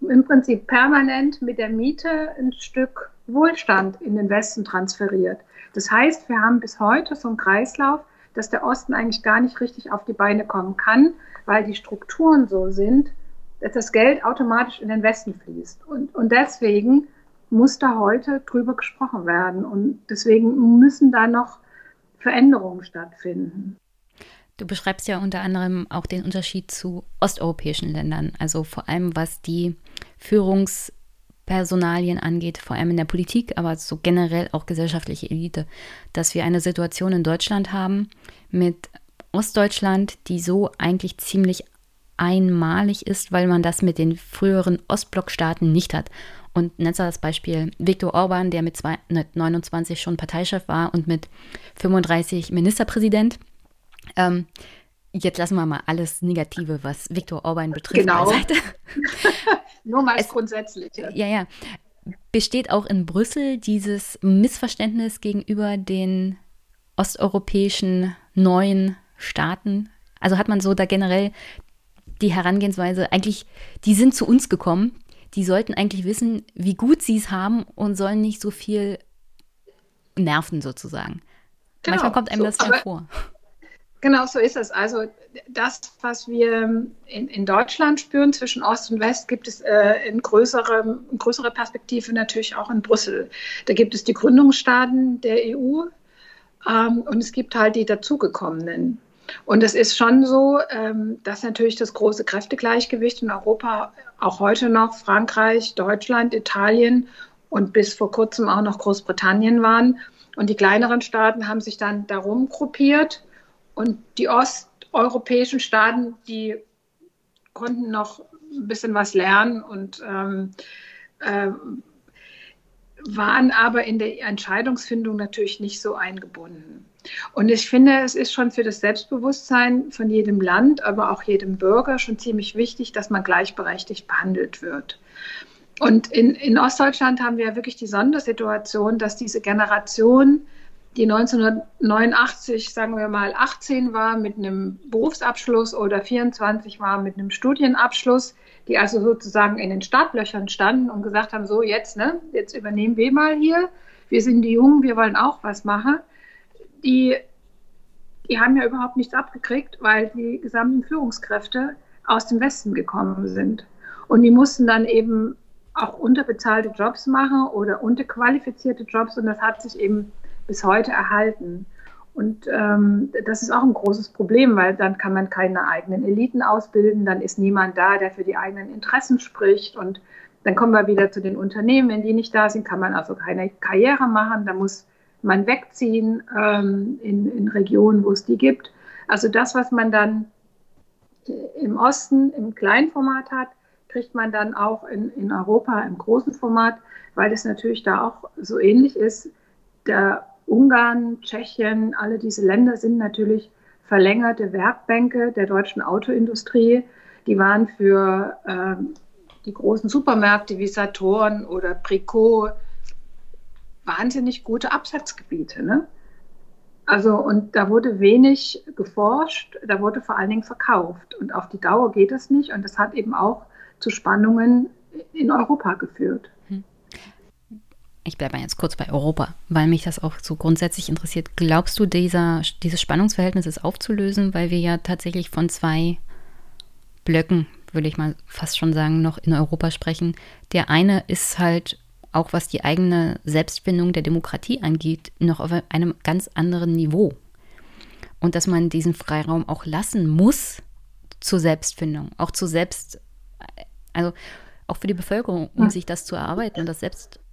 im Prinzip permanent mit der Miete ein Stück Wohlstand in den Westen transferiert. Das heißt, wir haben bis heute so einen Kreislauf, dass der Osten eigentlich gar nicht richtig auf die Beine kommen kann, weil die Strukturen so sind, dass das Geld automatisch in den Westen fließt. Und, und deswegen muss da heute drüber gesprochen werden. Und deswegen müssen da noch Veränderungen stattfinden. Du beschreibst ja unter anderem auch den Unterschied zu osteuropäischen Ländern, also vor allem was die Führungspersonalien angeht, vor allem in der Politik, aber so generell auch gesellschaftliche Elite, dass wir eine Situation in Deutschland haben mit Ostdeutschland, die so eigentlich ziemlich einmalig ist, weil man das mit den früheren Ostblockstaaten nicht hat. Und nennt das Beispiel Viktor Orban, der mit 29 schon Parteichef war und mit 35 Ministerpräsident. Ähm, jetzt lassen wir mal alles Negative, was Viktor Orban betrifft, genau. beiseite. Nur mal grundsätzlich. Ja, ja. Besteht auch in Brüssel dieses Missverständnis gegenüber den osteuropäischen neuen Staaten? Also hat man so da generell die Herangehensweise, eigentlich, die sind zu uns gekommen, die sollten eigentlich wissen, wie gut sie es haben und sollen nicht so viel nerven sozusagen. Genau, Manchmal kommt einem so, das ja vor. Genau, so ist es. Also das, was wir in, in Deutschland spüren zwischen Ost und West, gibt es äh, in, größere, in größerer Perspektive natürlich auch in Brüssel. Da gibt es die Gründungsstaaten der EU ähm, und es gibt halt die dazugekommenen. Und es ist schon so, ähm, dass natürlich das große Kräftegleichgewicht in Europa auch heute noch Frankreich, Deutschland, Italien und bis vor kurzem auch noch Großbritannien waren. Und die kleineren Staaten haben sich dann darum gruppiert und die osteuropäischen Staaten, die konnten noch ein bisschen was lernen und ähm, äh, waren aber in der Entscheidungsfindung natürlich nicht so eingebunden. Und ich finde, es ist schon für das Selbstbewusstsein von jedem Land, aber auch jedem Bürger schon ziemlich wichtig, dass man gleichberechtigt behandelt wird. Und in, in Ostdeutschland haben wir wirklich die Sondersituation, dass diese Generation, die 1989, sagen wir mal, 18 war mit einem Berufsabschluss oder 24 war mit einem Studienabschluss, die also sozusagen in den Startlöchern standen und gesagt haben, so jetzt, ne, jetzt übernehmen wir mal hier, wir sind die Jungen, wir wollen auch was machen. Die, die haben ja überhaupt nichts abgekriegt, weil die gesamten Führungskräfte aus dem Westen gekommen sind. Und die mussten dann eben auch unterbezahlte Jobs machen oder unterqualifizierte Jobs. Und das hat sich eben bis heute erhalten. Und ähm, das ist auch ein großes Problem, weil dann kann man keine eigenen Eliten ausbilden, dann ist niemand da, der für die eigenen Interessen spricht und dann kommen wir wieder zu den Unternehmen, wenn die nicht da sind, kann man also keine Karriere machen, da muss man wegziehen ähm, in, in Regionen, wo es die gibt. Also das, was man dann im Osten im kleinen Format hat, kriegt man dann auch in, in Europa im großen Format, weil es natürlich da auch so ähnlich ist. Der Ungarn, Tschechien, alle diese Länder sind natürlich verlängerte Werkbänke der deutschen Autoindustrie. Die waren für ähm, die großen Supermärkte wie Saturn oder Pricot wahnsinnig gute Absatzgebiete. Ne? Also, und da wurde wenig geforscht, da wurde vor allen Dingen verkauft. Und auf die Dauer geht das nicht. Und das hat eben auch zu Spannungen in Europa geführt. Ich bleibe jetzt kurz bei Europa, weil mich das auch so grundsätzlich interessiert. Glaubst du, dieser, dieses Spannungsverhältnis ist aufzulösen, weil wir ja tatsächlich von zwei Blöcken, würde ich mal fast schon sagen, noch in Europa sprechen? Der eine ist halt auch was die eigene Selbstfindung der Demokratie angeht, noch auf einem ganz anderen Niveau. Und dass man diesen Freiraum auch lassen muss zur Selbstfindung, auch zur Selbst, also auch für die Bevölkerung, um sich das zu erarbeiten und das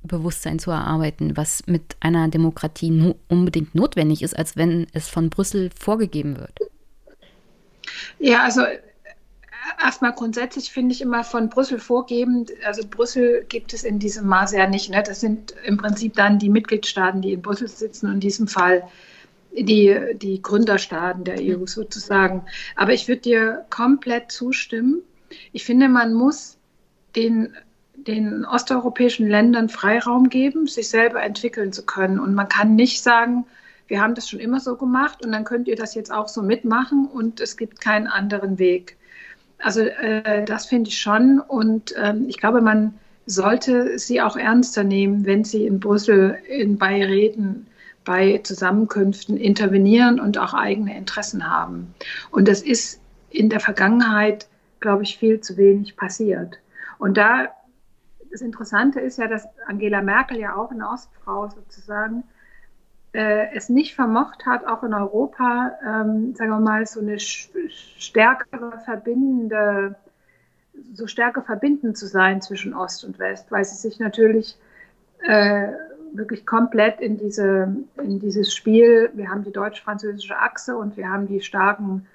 Selbstbewusstsein zu erarbeiten, was mit einer Demokratie no unbedingt notwendig ist, als wenn es von Brüssel vorgegeben wird. Ja, also erstmal grundsätzlich finde ich immer von Brüssel vorgebend, also Brüssel gibt es in diesem Maße ja nicht. Ne? Das sind im Prinzip dann die Mitgliedstaaten, die in Brüssel sitzen in diesem Fall die, die Gründerstaaten der EU sozusagen. Aber ich würde dir komplett zustimmen. Ich finde, man muss den, den osteuropäischen Ländern Freiraum geben, sich selber entwickeln zu können. Und man kann nicht sagen, wir haben das schon immer so gemacht und dann könnt ihr das jetzt auch so mitmachen und es gibt keinen anderen Weg. Also äh, das finde ich schon. Und ähm, ich glaube, man sollte sie auch ernster nehmen, wenn sie in Brüssel in, bei Reden, bei Zusammenkünften intervenieren und auch eigene Interessen haben. Und das ist in der Vergangenheit, glaube ich, viel zu wenig passiert. Und da das Interessante ist ja, dass Angela Merkel ja auch eine Ostfrau sozusagen äh, es nicht vermocht hat, auch in Europa, ähm, sagen wir mal, so eine stärkere verbindende, so stärker verbindend zu sein zwischen Ost und West, weil sie sich natürlich äh, wirklich komplett in, diese, in dieses Spiel, wir haben die deutsch-französische Achse und wir haben die starken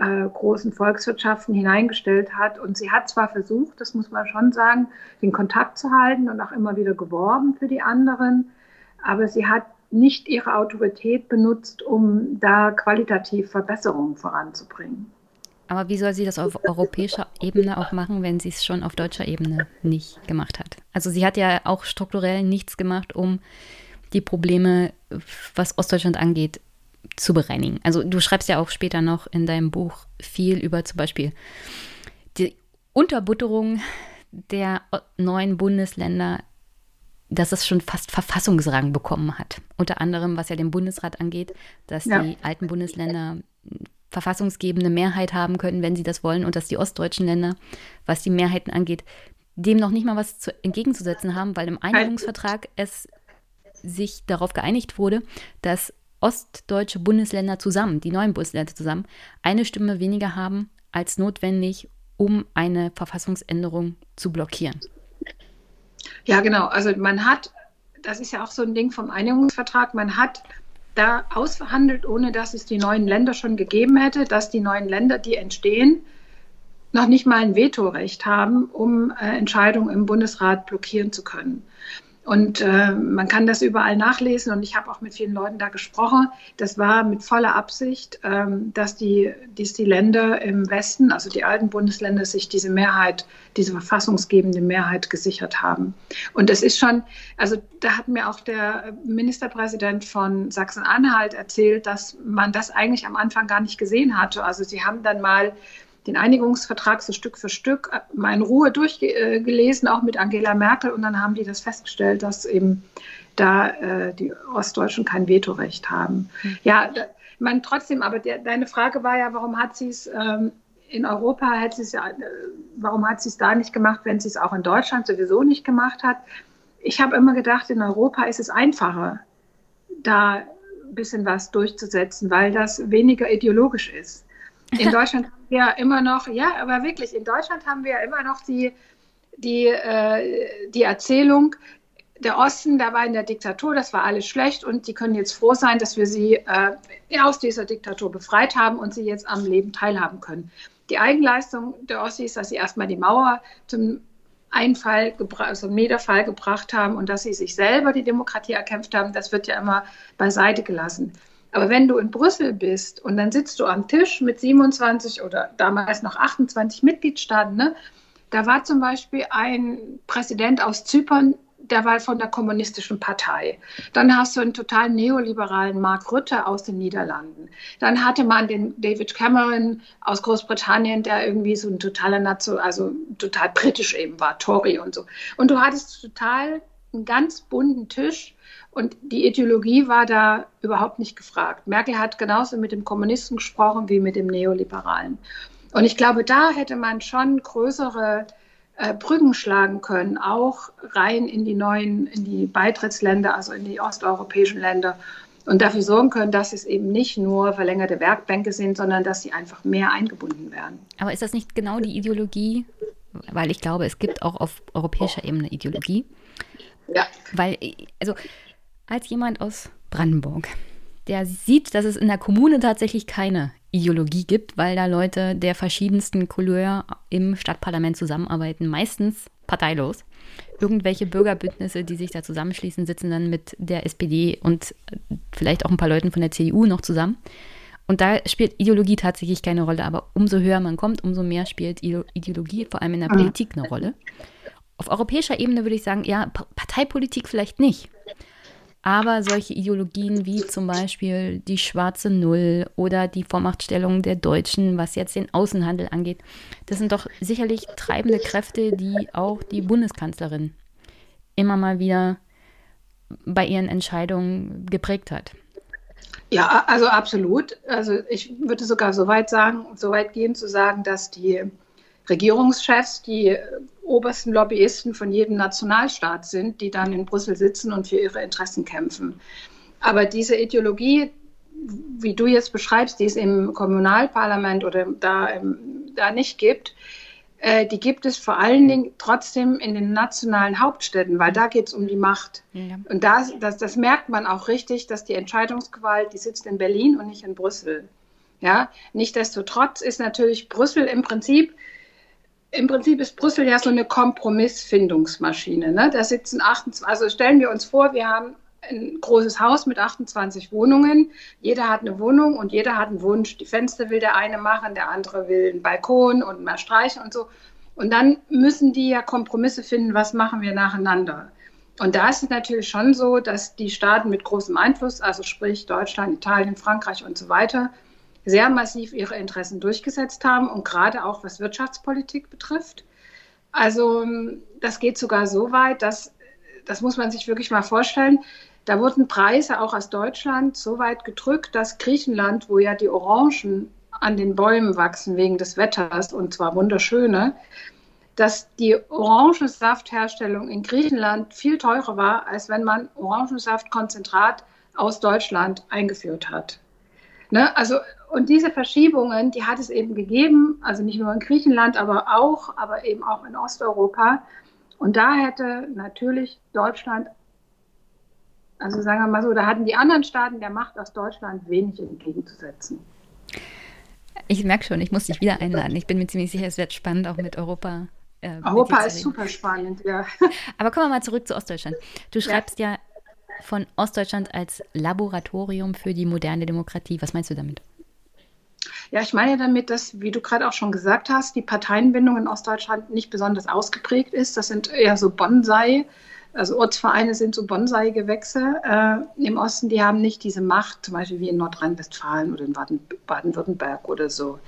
äh, großen Volkswirtschaften hineingestellt hat. Und sie hat zwar versucht, das muss man schon sagen, den Kontakt zu halten und auch immer wieder geworben für die anderen, aber sie hat nicht ihre Autorität benutzt, um da qualitativ Verbesserungen voranzubringen. Aber wie soll sie das auf europäischer Ebene auch machen, wenn sie es schon auf deutscher Ebene nicht gemacht hat? Also sie hat ja auch strukturell nichts gemacht, um die Probleme, was Ostdeutschland angeht, zu bereinigen. Also du schreibst ja auch später noch in deinem Buch viel über zum Beispiel die Unterbutterung der neuen Bundesländer dass es schon fast Verfassungsrang bekommen hat. Unter anderem, was ja den Bundesrat angeht, dass ja. die alten Bundesländer verfassungsgebende Mehrheit haben können, wenn sie das wollen, und dass die ostdeutschen Länder, was die Mehrheiten angeht, dem noch nicht mal was zu, entgegenzusetzen haben, weil im Einigungsvertrag es sich darauf geeinigt wurde, dass ostdeutsche Bundesländer zusammen, die neuen Bundesländer zusammen, eine Stimme weniger haben als notwendig, um eine Verfassungsänderung zu blockieren. Ja, genau. Also man hat, das ist ja auch so ein Ding vom Einigungsvertrag, man hat da ausverhandelt, ohne dass es die neuen Länder schon gegeben hätte, dass die neuen Länder, die entstehen, noch nicht mal ein Vetorecht haben, um äh, Entscheidungen im Bundesrat blockieren zu können. Und äh, man kann das überall nachlesen und ich habe auch mit vielen Leuten da gesprochen. Das war mit voller Absicht, ähm, dass, die, dass die Länder im Westen, also die alten Bundesländer, sich diese Mehrheit, diese verfassungsgebende Mehrheit gesichert haben. Und das ist schon, also da hat mir auch der Ministerpräsident von Sachsen-Anhalt erzählt, dass man das eigentlich am Anfang gar nicht gesehen hatte. Also sie haben dann mal den Einigungsvertrag so Stück für Stück äh, mal in Ruhe durchgelesen, auch mit Angela Merkel. Und dann haben die das festgestellt, dass eben da äh, die Ostdeutschen kein Vetorecht haben. Mhm. Ja, da, man trotzdem, aber der, deine Frage war ja, warum hat sie es ähm, in Europa, hat sie es ja, äh, warum hat sie es da nicht gemacht, wenn sie es auch in Deutschland sowieso nicht gemacht hat? Ich habe immer gedacht, in Europa ist es einfacher, da ein bisschen was durchzusetzen, weil das weniger ideologisch ist. In Deutschland wir immer noch, ja, aber wirklich, in Deutschland haben wir immer noch die, die, äh, die Erzählung, der Osten, der war in der Diktatur, das war alles schlecht und die können jetzt froh sein, dass wir sie äh, aus dieser Diktatur befreit haben und sie jetzt am Leben teilhaben können. Die Eigenleistung der Ossis, dass sie erstmal die Mauer zum Einfall, also Niederfall gebracht haben und dass sie sich selber die Demokratie erkämpft haben, das wird ja immer beiseite gelassen. Aber wenn du in Brüssel bist und dann sitzt du am Tisch mit 27 oder damals noch 28 Mitgliedstaaten, ne, da war zum Beispiel ein Präsident aus Zypern, der war von der kommunistischen Partei. Dann hast du einen total neoliberalen Mark Rutte aus den Niederlanden. Dann hatte man den David Cameron aus Großbritannien, der irgendwie so ein totaler Nation, also total britisch eben war, Tory und so. Und du hattest total einen ganz bunten Tisch und die Ideologie war da überhaupt nicht gefragt. Merkel hat genauso mit dem Kommunisten gesprochen wie mit dem Neoliberalen. Und ich glaube, da hätte man schon größere äh, Brücken schlagen können, auch rein in die neuen, in die Beitrittsländer, also in die osteuropäischen Länder und dafür sorgen können, dass es eben nicht nur verlängerte Werkbänke sind, sondern dass sie einfach mehr eingebunden werden. Aber ist das nicht genau die Ideologie? Weil ich glaube, es gibt auch auf europäischer Ebene Ideologie. Ja. Weil, also als jemand aus Brandenburg, der sieht, dass es in der Kommune tatsächlich keine Ideologie gibt, weil da Leute der verschiedensten Couleur im Stadtparlament zusammenarbeiten, meistens parteilos. Irgendwelche Bürgerbündnisse, die sich da zusammenschließen, sitzen dann mit der SPD und vielleicht auch ein paar Leuten von der CDU noch zusammen. Und da spielt Ideologie tatsächlich keine Rolle, aber umso höher man kommt, umso mehr spielt Ideologie vor allem in der mhm. Politik eine Rolle. Auf europäischer Ebene würde ich sagen, ja, Parteipolitik vielleicht nicht. Aber solche Ideologien wie zum Beispiel die schwarze Null oder die Vormachtstellung der Deutschen, was jetzt den Außenhandel angeht, das sind doch sicherlich treibende Kräfte, die auch die Bundeskanzlerin immer mal wieder bei ihren Entscheidungen geprägt hat. Ja, also absolut. Also ich würde sogar so weit sagen, so weit gehen zu sagen, dass die Regierungschefs die obersten Lobbyisten von jedem Nationalstaat sind, die dann in Brüssel sitzen und für ihre Interessen kämpfen. Aber diese Ideologie, wie du jetzt beschreibst, die es im Kommunalparlament oder da, da nicht gibt, äh, die gibt es vor allen Dingen trotzdem in den nationalen Hauptstädten, weil da geht es um die Macht. Ja. Und das, das, das merkt man auch richtig, dass die Entscheidungsgewalt, die sitzt in Berlin und nicht in Brüssel. Ja, nichtsdestotrotz ist natürlich Brüssel im Prinzip im Prinzip ist Brüssel ja so eine Kompromissfindungsmaschine. Ne? Da sitzen 28, also stellen wir uns vor, wir haben ein großes Haus mit 28 Wohnungen. Jeder hat eine Wohnung und jeder hat einen Wunsch. Die Fenster will der eine machen, der andere will einen Balkon und mal streichen und so. Und dann müssen die ja Kompromisse finden, was machen wir nacheinander. Und da ist es natürlich schon so, dass die Staaten mit großem Einfluss, also sprich Deutschland, Italien, Frankreich und so weiter, sehr massiv ihre Interessen durchgesetzt haben und gerade auch was Wirtschaftspolitik betrifft. Also das geht sogar so weit, dass, das muss man sich wirklich mal vorstellen, da wurden Preise auch aus Deutschland so weit gedrückt, dass Griechenland, wo ja die Orangen an den Bäumen wachsen wegen des Wetters und zwar wunderschöne, dass die Orangensaftherstellung in Griechenland viel teurer war, als wenn man Orangensaftkonzentrat aus Deutschland eingeführt hat. Ne? Also und diese Verschiebungen, die hat es eben gegeben, also nicht nur in Griechenland, aber auch, aber eben auch in Osteuropa. Und da hätte natürlich Deutschland, also sagen wir mal so, da hatten die anderen Staaten der Macht aus Deutschland wenig entgegenzusetzen. Ich merke schon, ich muss dich wieder einladen. Ich bin mir ziemlich sicher, es wird spannend, auch mit Europa. Äh, Europa ist super spannend, ja. Aber kommen wir mal zurück zu Ostdeutschland. Du schreibst ja. ja von Ostdeutschland als Laboratorium für die moderne Demokratie. Was meinst du damit? Ja, ich meine damit, dass, wie du gerade auch schon gesagt hast, die Parteienbindung in Ostdeutschland nicht besonders ausgeprägt ist. Das sind eher so Bonsai. Also Ortsvereine sind so Bonsai-Gewächse äh, im Osten, die haben nicht diese Macht, zum Beispiel wie in Nordrhein-Westfalen oder in Baden-Württemberg oder so.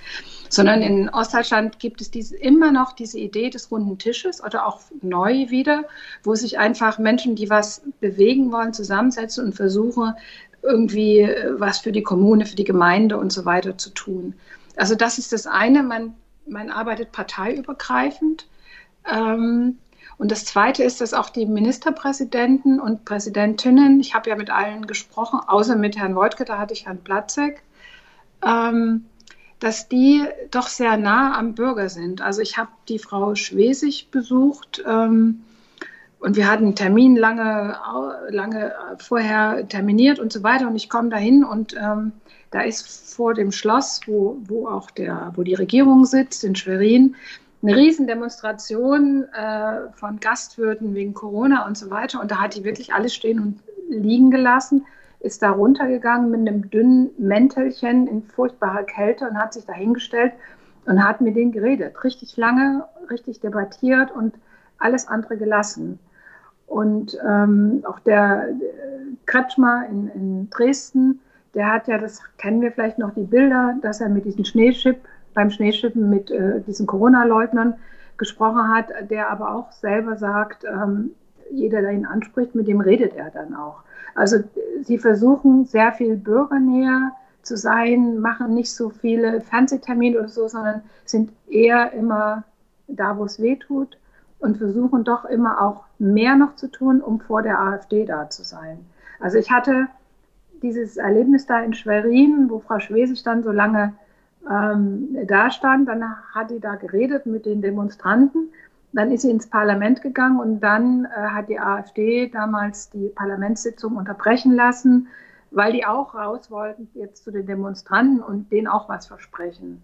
Sondern in Ostdeutschland gibt es diese, immer noch diese Idee des runden Tisches oder auch neu wieder, wo sich einfach Menschen, die was bewegen wollen, zusammensetzen und versuchen, irgendwie äh, was für die Kommune, für die Gemeinde und so weiter zu tun. Also das ist das eine, man, man arbeitet parteiübergreifend. Ähm, und das Zweite ist, dass auch die Ministerpräsidenten und Präsidentinnen, ich habe ja mit allen gesprochen, außer mit Herrn Wojtke, da hatte ich Herrn Platzek, ähm, dass die doch sehr nah am Bürger sind. Also ich habe die Frau Schwesig besucht, ähm, und wir hatten einen Termin lange, lange vorher terminiert und so weiter. Und ich komme dahin und ähm, da ist vor dem Schloss, wo, wo auch der, wo die Regierung sitzt, in Schwerin, eine Riesendemonstration äh, von Gastwirten wegen Corona und so weiter. Und da hat die wirklich alles stehen und liegen gelassen, ist da runtergegangen mit einem dünnen Mäntelchen in furchtbarer Kälte und hat sich da hingestellt und hat mit denen geredet. Richtig lange, richtig debattiert und alles andere gelassen. Und ähm, auch der Kretschmer in, in, Dresden, der hat ja, das kennen wir vielleicht noch, die Bilder, dass er mit diesem Schneeschipp, beim Schneeschippen mit äh, diesen Corona-Leugnern gesprochen hat, der aber auch selber sagt, ähm, jeder, der ihn anspricht, mit dem redet er dann auch. Also sie versuchen sehr viel bürgernäher zu sein, machen nicht so viele Fernsehtermine oder so, sondern sind eher immer da, wo es weh tut und versuchen doch immer auch mehr noch zu tun, um vor der AfD da zu sein. Also ich hatte dieses Erlebnis da in Schwerin, wo Frau Schwesig dann so lange ähm, da stand, dann hat sie da geredet mit den Demonstranten, dann ist sie ins Parlament gegangen und dann äh, hat die AfD damals die Parlamentssitzung unterbrechen lassen, weil die auch raus wollten jetzt zu den Demonstranten und denen auch was versprechen.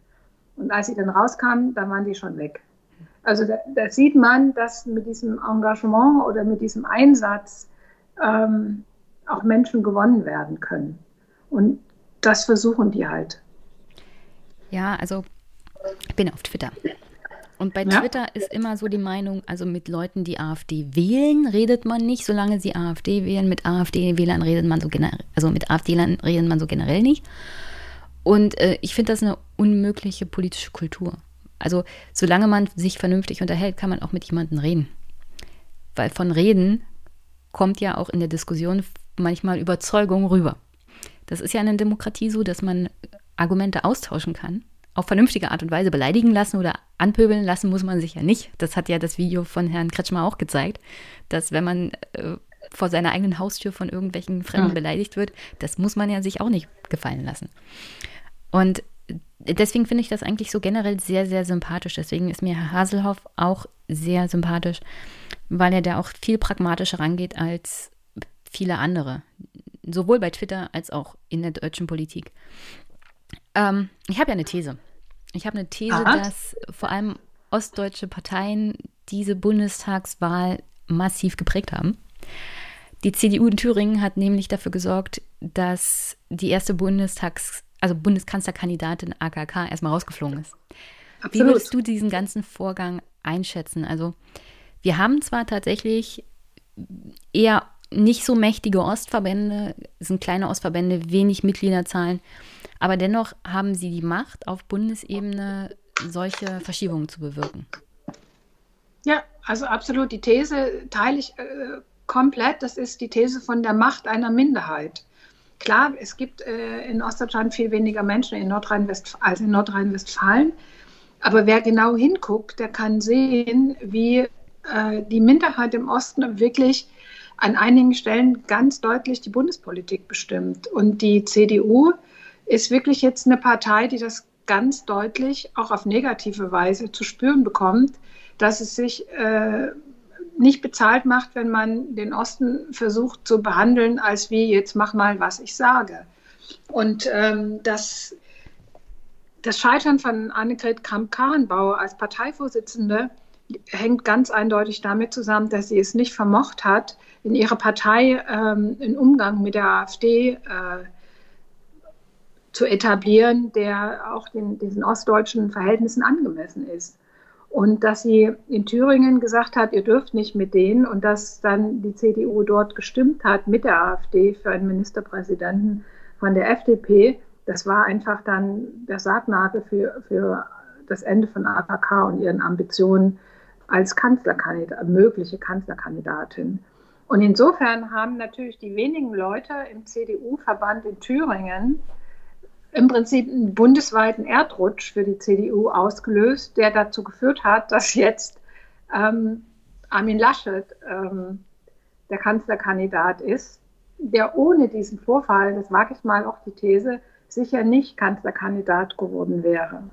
Und als sie dann rauskamen, dann waren die schon weg. Also da, da sieht man, dass mit diesem Engagement oder mit diesem Einsatz ähm, auch Menschen gewonnen werden können. Und das versuchen die halt. Ja, also ich bin auf Twitter. Und bei ja. Twitter ist immer so die Meinung, also mit Leuten, die AfD wählen, redet man nicht, solange sie AfD wählen. Mit AfD-Wählern redet man so generell, also mit AfD-Wählern redet man so generell nicht. Und äh, ich finde das eine unmögliche politische Kultur. Also solange man sich vernünftig unterhält, kann man auch mit jemandem reden. Weil von Reden kommt ja auch in der Diskussion manchmal Überzeugung rüber. Das ist ja in der Demokratie so, dass man Argumente austauschen kann. Auf vernünftige Art und Weise beleidigen lassen oder anpöbeln lassen muss man sich ja nicht. Das hat ja das Video von Herrn Kretschmer auch gezeigt, dass wenn man äh, vor seiner eigenen Haustür von irgendwelchen Fremden ja. beleidigt wird, das muss man ja sich auch nicht gefallen lassen. Und deswegen finde ich das eigentlich so generell sehr, sehr sympathisch. Deswegen ist mir Herr Haselhoff auch sehr sympathisch, weil er da auch viel pragmatischer rangeht als viele andere. Sowohl bei Twitter als auch in der deutschen Politik. Ähm, ich habe ja eine These. Ich habe eine These, Aha. dass vor allem ostdeutsche Parteien diese Bundestagswahl massiv geprägt haben. Die CDU in Thüringen hat nämlich dafür gesorgt, dass die erste Bundestags also Bundeskanzlerkandidatin AKK erstmal rausgeflogen ist. Absolut. Wie würdest du diesen ganzen Vorgang einschätzen? Also wir haben zwar tatsächlich eher nicht so mächtige Ostverbände, sind kleine Ostverbände, wenig Mitgliederzahlen, aber dennoch haben sie die Macht, auf Bundesebene solche Verschiebungen zu bewirken. Ja, also absolut. Die These teile ich äh, komplett. Das ist die These von der Macht einer Minderheit. Klar, es gibt äh, in Ostdeutschland viel weniger Menschen in als in Nordrhein-Westfalen. Aber wer genau hinguckt, der kann sehen, wie äh, die Minderheit im Osten wirklich an einigen Stellen ganz deutlich die Bundespolitik bestimmt. Und die CDU ist wirklich jetzt eine Partei, die das ganz deutlich auch auf negative Weise zu spüren bekommt, dass es sich äh, nicht bezahlt macht, wenn man den Osten versucht zu behandeln, als wie jetzt mach mal, was ich sage. Und ähm, das, das Scheitern von Annegret Kramp-Karrenbauer als Parteivorsitzende hängt ganz eindeutig damit zusammen, dass sie es nicht vermocht hat, in ihrer Partei ähm, einen Umgang mit der AfD äh, zu etablieren, der auch den, diesen ostdeutschen Verhältnissen angemessen ist. Und dass sie in Thüringen gesagt hat, ihr dürft nicht mit denen und dass dann die CDU dort gestimmt hat mit der AfD für einen Ministerpräsidenten von der FDP, das war einfach dann der Sargnagel für, für das Ende von AKK und ihren Ambitionen als Kanzlerkandidat, mögliche Kanzlerkandidatin. Und insofern haben natürlich die wenigen Leute im CDU-Verband in Thüringen im Prinzip einen bundesweiten Erdrutsch für die CDU ausgelöst, der dazu geführt hat, dass jetzt ähm, Armin Laschet ähm, der Kanzlerkandidat ist, der ohne diesen Vorfall, das wage ich mal auch die These, sicher nicht Kanzlerkandidat geworden wäre.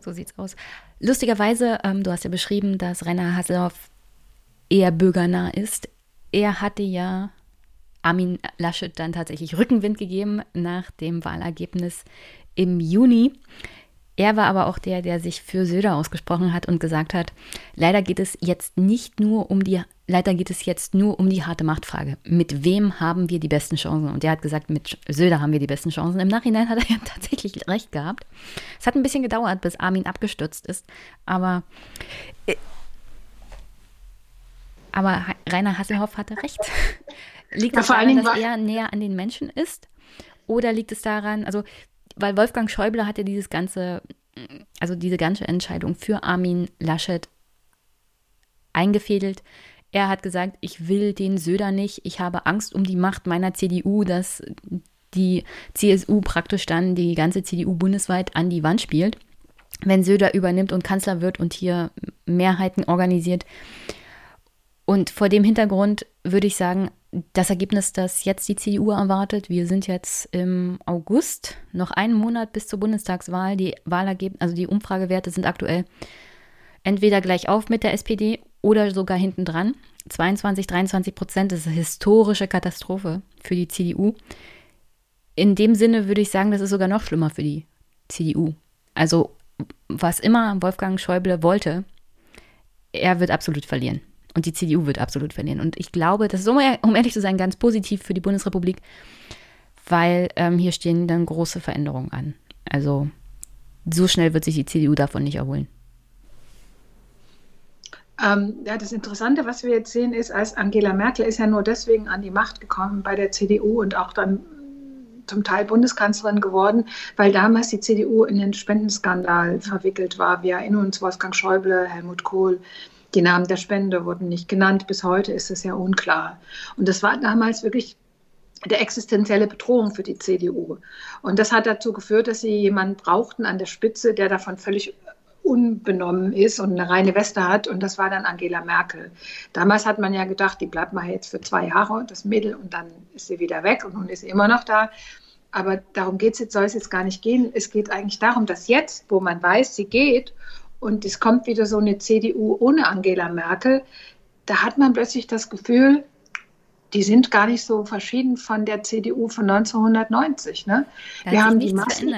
So sieht's aus. Lustigerweise, ähm, du hast ja beschrieben, dass Rainer Hasselhoff eher bürgernah ist. Er hatte ja Armin Laschet dann tatsächlich Rückenwind gegeben nach dem Wahlergebnis im Juni. Er war aber auch der, der sich für Söder ausgesprochen hat und gesagt hat, leider geht es jetzt nicht nur um die, leider geht es jetzt nur um die harte Machtfrage. Mit wem haben wir die besten Chancen? Und er hat gesagt, mit Söder haben wir die besten Chancen. Im Nachhinein hat er ja tatsächlich recht gehabt. Es hat ein bisschen gedauert, bis Armin abgestürzt ist, aber äh, Aber Rainer Hasselhoff hatte recht. liegt es daran, dass er näher an den Menschen ist? Oder liegt es daran, also, weil Wolfgang Schäuble hat ja dieses ganze, also diese ganze Entscheidung für Armin Laschet eingefädelt. Er hat gesagt, ich will den Söder nicht, ich habe Angst um die Macht meiner CDU, dass die CSU praktisch dann die ganze CDU bundesweit an die Wand spielt, wenn Söder übernimmt und Kanzler wird und hier Mehrheiten organisiert. Und vor dem Hintergrund würde ich sagen, das Ergebnis, das jetzt die CDU erwartet, wir sind jetzt im August, noch einen Monat bis zur Bundestagswahl. Die Wahlergebnisse, also die Umfragewerte sind aktuell entweder gleich auf mit der SPD oder sogar hinten dran. 22, 23 Prozent ist eine historische Katastrophe für die CDU. In dem Sinne würde ich sagen, das ist sogar noch schlimmer für die CDU. Also, was immer Wolfgang Schäuble wollte, er wird absolut verlieren. Und die CDU wird absolut verlieren. Und ich glaube, das ist, um, ehrlich zu sein, ganz positiv für die Bundesrepublik, weil ähm, hier stehen dann große Veränderungen an. Also, so schnell wird sich die CDU davon nicht erholen. Ähm, ja, das Interessante, was wir jetzt sehen, ist, als Angela Merkel ist ja nur deswegen an die Macht gekommen bei der CDU und auch dann zum Teil Bundeskanzlerin geworden, weil damals die CDU in den Spendenskandal verwickelt war. Wir erinnern uns Wolfgang Schäuble, Helmut Kohl. Die Namen der Spende wurden nicht genannt. Bis heute ist es ja unklar. Und das war damals wirklich der existenzielle Bedrohung für die CDU. Und das hat dazu geführt, dass sie jemanden brauchten an der Spitze, der davon völlig unbenommen ist und eine reine Weste hat. Und das war dann Angela Merkel. Damals hat man ja gedacht, die bleibt mal jetzt für zwei Jahre, das Mädel, und dann ist sie wieder weg und nun ist sie immer noch da. Aber darum geht es jetzt, soll es jetzt gar nicht gehen. Es geht eigentlich darum, dass jetzt, wo man weiß, sie geht und es kommt wieder so eine CDU ohne Angela Merkel, da hat man plötzlich das Gefühl, die sind gar nicht so verschieden von der CDU von 1990. Ne? Wir haben die Masken.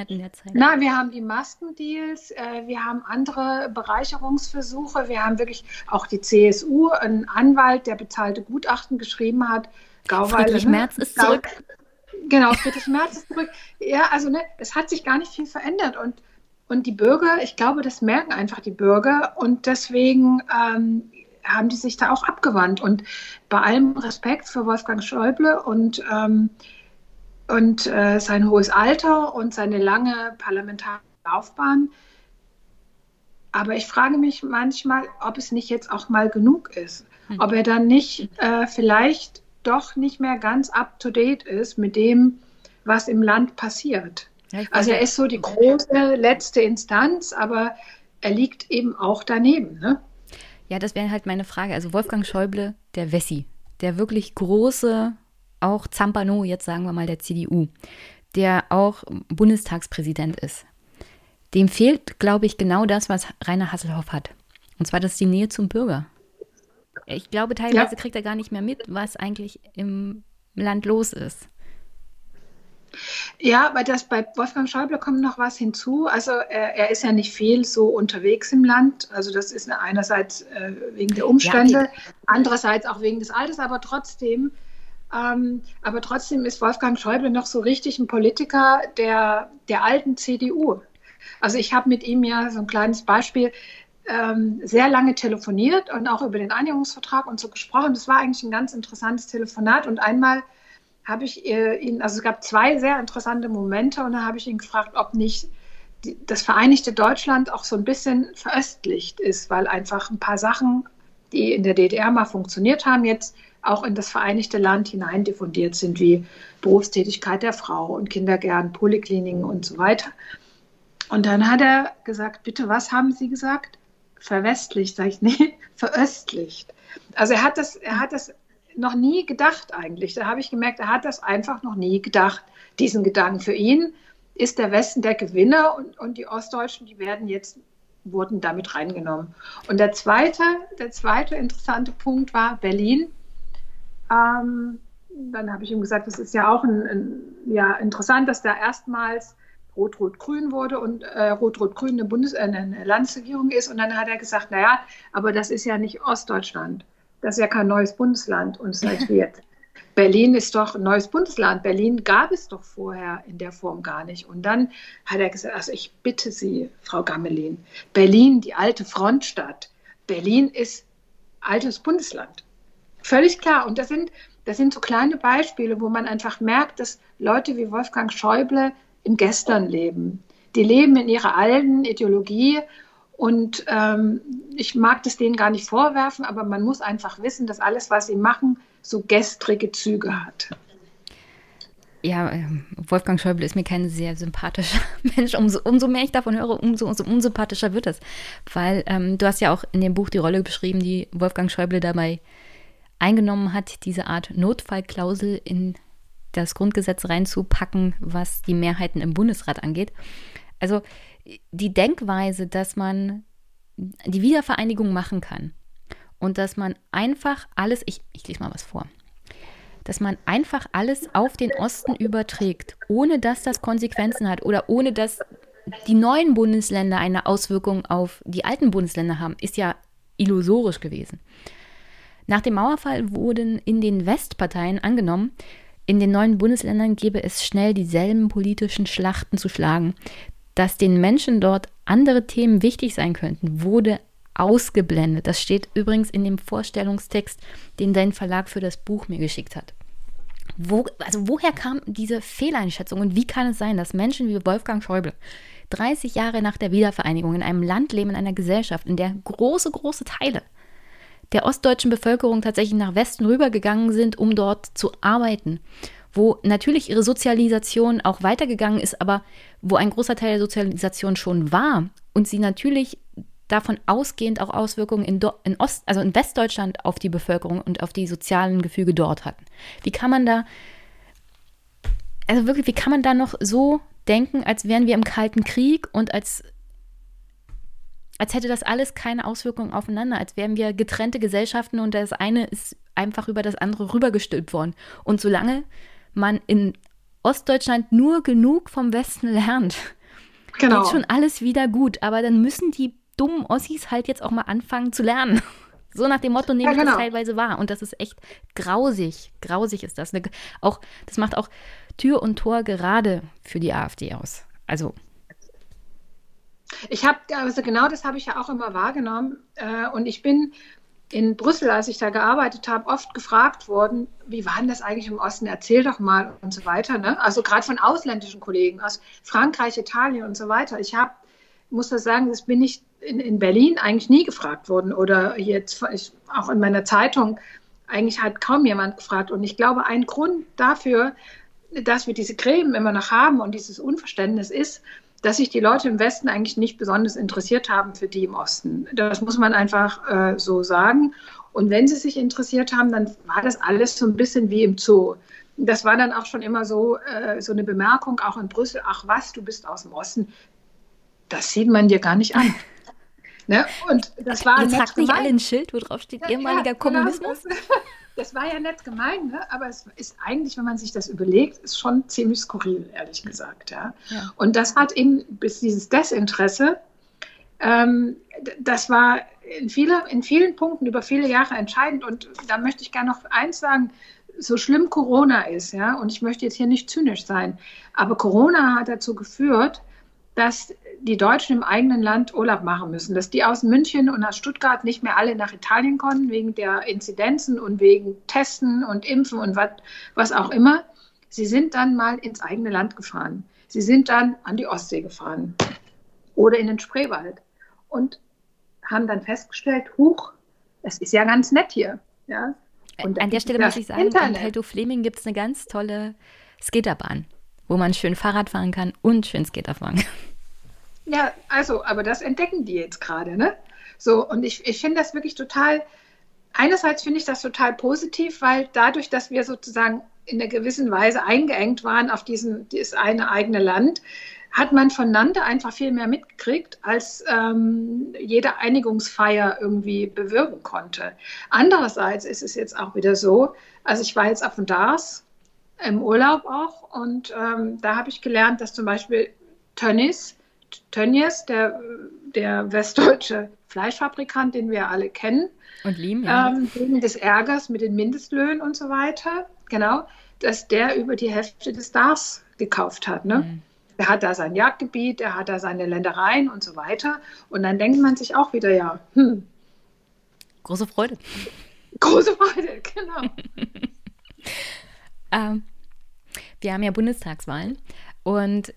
Na, wir haben die Maskendeals, äh, wir haben andere Bereicherungsversuche, wir haben wirklich auch die CSU, einen Anwalt, der bezahlte Gutachten geschrieben hat. Gauweile, Friedrich ne? Merz ist zurück. Genau, Friedrich Merz ist zurück. Ja, also ne, es hat sich gar nicht viel verändert und und die Bürger, ich glaube, das merken einfach die Bürger und deswegen ähm, haben die sich da auch abgewandt. Und bei allem Respekt für Wolfgang Schäuble und, ähm, und äh, sein hohes Alter und seine lange parlamentarische Laufbahn, aber ich frage mich manchmal, ob es nicht jetzt auch mal genug ist. Hm. Ob er dann nicht äh, vielleicht doch nicht mehr ganz up-to-date ist mit dem, was im Land passiert. Ja, also er ist so die große letzte Instanz, aber er liegt eben auch daneben. Ne? Ja, das wäre halt meine Frage. Also Wolfgang Schäuble, der Wessi, der wirklich große, auch Zampano, jetzt sagen wir mal der CDU, der auch Bundestagspräsident ist. Dem fehlt, glaube ich, genau das, was Rainer Hasselhoff hat. Und zwar das ist die Nähe zum Bürger. Ich glaube, teilweise ja. kriegt er gar nicht mehr mit, was eigentlich im Land los ist. Ja, bei, das, bei Wolfgang Schäuble kommt noch was hinzu. Also er, er, ist ja nicht viel so unterwegs im Land. Also das ist einerseits äh, wegen der Umstände, ja, andererseits auch wegen des Alters, aber trotzdem, ähm, aber trotzdem ist Wolfgang Schäuble noch so richtig ein Politiker der, der alten CDU. Also ich habe mit ihm ja so ein kleines Beispiel ähm, sehr lange telefoniert und auch über den Einigungsvertrag und so gesprochen. Das war eigentlich ein ganz interessantes Telefonat und einmal habe ich ihn, also es gab zwei sehr interessante Momente und da habe ich ihn gefragt, ob nicht das Vereinigte Deutschland auch so ein bisschen veröstlicht ist, weil einfach ein paar Sachen, die in der DDR mal funktioniert haben, jetzt auch in das Vereinigte Land hinein diffundiert sind, wie Berufstätigkeit der Frau und Kindergärten, Polikliniken und so weiter. Und dann hat er gesagt, bitte, was haben Sie gesagt? Verwestlicht, sage ich, nee, veröstlicht. Also er hat das, er hat das noch nie gedacht eigentlich. Da habe ich gemerkt, er hat das einfach noch nie gedacht, diesen Gedanken. Für ihn ist der Westen der Gewinner und, und die Ostdeutschen, die werden jetzt, wurden damit reingenommen. Und der zweite, der zweite interessante Punkt war Berlin. Ähm, dann habe ich ihm gesagt, das ist ja auch ein, ein, ja, interessant, dass da erstmals Rot-Rot-Grün wurde und äh, Rot-Rot-Grün eine, äh, eine Landesregierung ist. Und dann hat er gesagt, naja, aber das ist ja nicht Ostdeutschland. Das ist ja kein neues Bundesland und seit wird. Berlin ist doch ein neues Bundesland. Berlin gab es doch vorher in der Form gar nicht. Und dann hat er gesagt, also ich bitte Sie, Frau Gammelin, Berlin, die alte Frontstadt. Berlin ist altes Bundesland. Völlig klar. Und das sind, das sind so kleine Beispiele, wo man einfach merkt, dass Leute wie Wolfgang Schäuble im Gestern leben. Die leben in ihrer alten Ideologie und ähm, ich mag das denen gar nicht vorwerfen, aber man muss einfach wissen, dass alles, was sie machen, so gestrige Züge hat. Ja, ähm, Wolfgang Schäuble ist mir kein sehr sympathischer Mensch. Umso, umso mehr ich davon höre, umso, umso unsympathischer wird es. Weil ähm, du hast ja auch in dem Buch die Rolle beschrieben, die Wolfgang Schäuble dabei eingenommen hat, diese Art Notfallklausel in das Grundgesetz reinzupacken, was die Mehrheiten im Bundesrat angeht. Also die Denkweise, dass man die Wiedervereinigung machen kann und dass man einfach alles, ich, ich lese mal was vor, dass man einfach alles auf den Osten überträgt, ohne dass das Konsequenzen hat oder ohne dass die neuen Bundesländer eine Auswirkung auf die alten Bundesländer haben, ist ja illusorisch gewesen. Nach dem Mauerfall wurden in den Westparteien angenommen, in den neuen Bundesländern gäbe es schnell dieselben politischen Schlachten zu schlagen. Dass den Menschen dort andere Themen wichtig sein könnten, wurde ausgeblendet. Das steht übrigens in dem Vorstellungstext, den dein Verlag für das Buch mir geschickt hat. Wo, also woher kam diese Fehleinschätzung und wie kann es sein, dass Menschen wie Wolfgang Schäuble 30 Jahre nach der Wiedervereinigung in einem Land leben, in einer Gesellschaft, in der große, große Teile der ostdeutschen Bevölkerung tatsächlich nach Westen rübergegangen sind, um dort zu arbeiten, wo natürlich ihre Sozialisation auch weitergegangen ist, aber wo ein großer Teil der Sozialisation schon war und sie natürlich davon ausgehend auch Auswirkungen in, in Ost, also in Westdeutschland auf die Bevölkerung und auf die sozialen Gefüge dort hatten. Wie kann man da, also wirklich, wie kann man da noch so denken, als wären wir im Kalten Krieg und als als hätte das alles keine Auswirkungen aufeinander, als wären wir getrennte Gesellschaften und das eine ist einfach über das andere rübergestülpt worden. Und solange man in Ostdeutschland nur genug vom Westen lernt, genau. geht schon alles wieder gut. Aber dann müssen die dummen Ossis halt jetzt auch mal anfangen zu lernen. So nach dem Motto nehme ja, genau. ich das teilweise wahr. Und das ist echt grausig. Grausig ist das. Auch, das macht auch Tür und Tor gerade für die AfD aus. Also ich habe, also genau das habe ich ja auch immer wahrgenommen. Äh, und ich bin in Brüssel, als ich da gearbeitet habe, oft gefragt worden, wie war denn das eigentlich im Osten? Erzähl doch mal und so weiter. Ne? Also gerade von ausländischen Kollegen aus Frankreich, Italien und so weiter. Ich habe, muss das sagen, das bin ich in, in Berlin eigentlich nie gefragt worden oder jetzt ich, auch in meiner Zeitung eigentlich hat kaum jemand gefragt. Und ich glaube, ein Grund dafür, dass wir diese Gräben immer noch haben und dieses Unverständnis ist, dass sich die Leute im Westen eigentlich nicht besonders interessiert haben für die im Osten. Das muss man einfach äh, so sagen. Und wenn sie sich interessiert haben, dann war das alles so ein bisschen wie im Zoo. Das war dann auch schon immer so, äh, so eine Bemerkung, auch in Brüssel, ach was, du bist aus dem Osten. Das sieht man dir gar nicht an. Ne? Und das war Jetzt tragt nicht alle ein Schild, wo drauf steht, ja, ehemaliger ja, genau. Kommunismus. Genau. Das war ja nett gemeint, ne? aber es ist eigentlich, wenn man sich das überlegt, ist schon ziemlich skurril, ehrlich gesagt. Ja? ja. Und das hat eben bis dieses Desinteresse, ähm, das war in, viele, in vielen Punkten über viele Jahre entscheidend. Und da möchte ich gerne noch eins sagen, so schlimm Corona ist, ja, und ich möchte jetzt hier nicht zynisch sein, aber Corona hat dazu geführt, dass die Deutschen im eigenen Land Urlaub machen müssen, dass die aus München und aus Stuttgart nicht mehr alle nach Italien konnten, wegen der Inzidenzen und wegen Testen und Impfen und wat, was auch immer. Sie sind dann mal ins eigene Land gefahren. Sie sind dann an die Ostsee gefahren oder in den Spreewald und haben dann festgestellt, huch, es ist ja ganz nett hier. Ja? Und an der Stelle muss ich sagen, Internet. in Teltow Fleming gibt es eine ganz tolle Skaterbahn wo man schön Fahrrad fahren kann und schön Skater fahren kann. Ja, also, aber das entdecken die jetzt gerade, ne? So, und ich, ich finde das wirklich total, einerseits finde ich das total positiv, weil dadurch, dass wir sozusagen in einer gewissen Weise eingeengt waren auf diesen, dieses eine eigene Land, hat man voneinander einfach viel mehr mitgekriegt, als ähm, jede Einigungsfeier irgendwie bewirken konnte. Andererseits ist es jetzt auch wieder so, also ich war jetzt auf dem DARS im Urlaub auch. Und ähm, da habe ich gelernt, dass zum Beispiel Tönnies, Tönnies, der, der westdeutsche Fleischfabrikant, den wir alle kennen, und lieben, ja. ähm, wegen des Ärgers mit den Mindestlöhnen und so weiter, genau, dass der über die Hälfte des Stars gekauft hat. Ne? Mhm. Er hat da sein Jagdgebiet, er hat da seine Ländereien und so weiter. Und dann denkt man sich auch wieder, ja, hm. Große Freude. Große Freude, genau. ähm, wir haben ja Bundestagswahlen und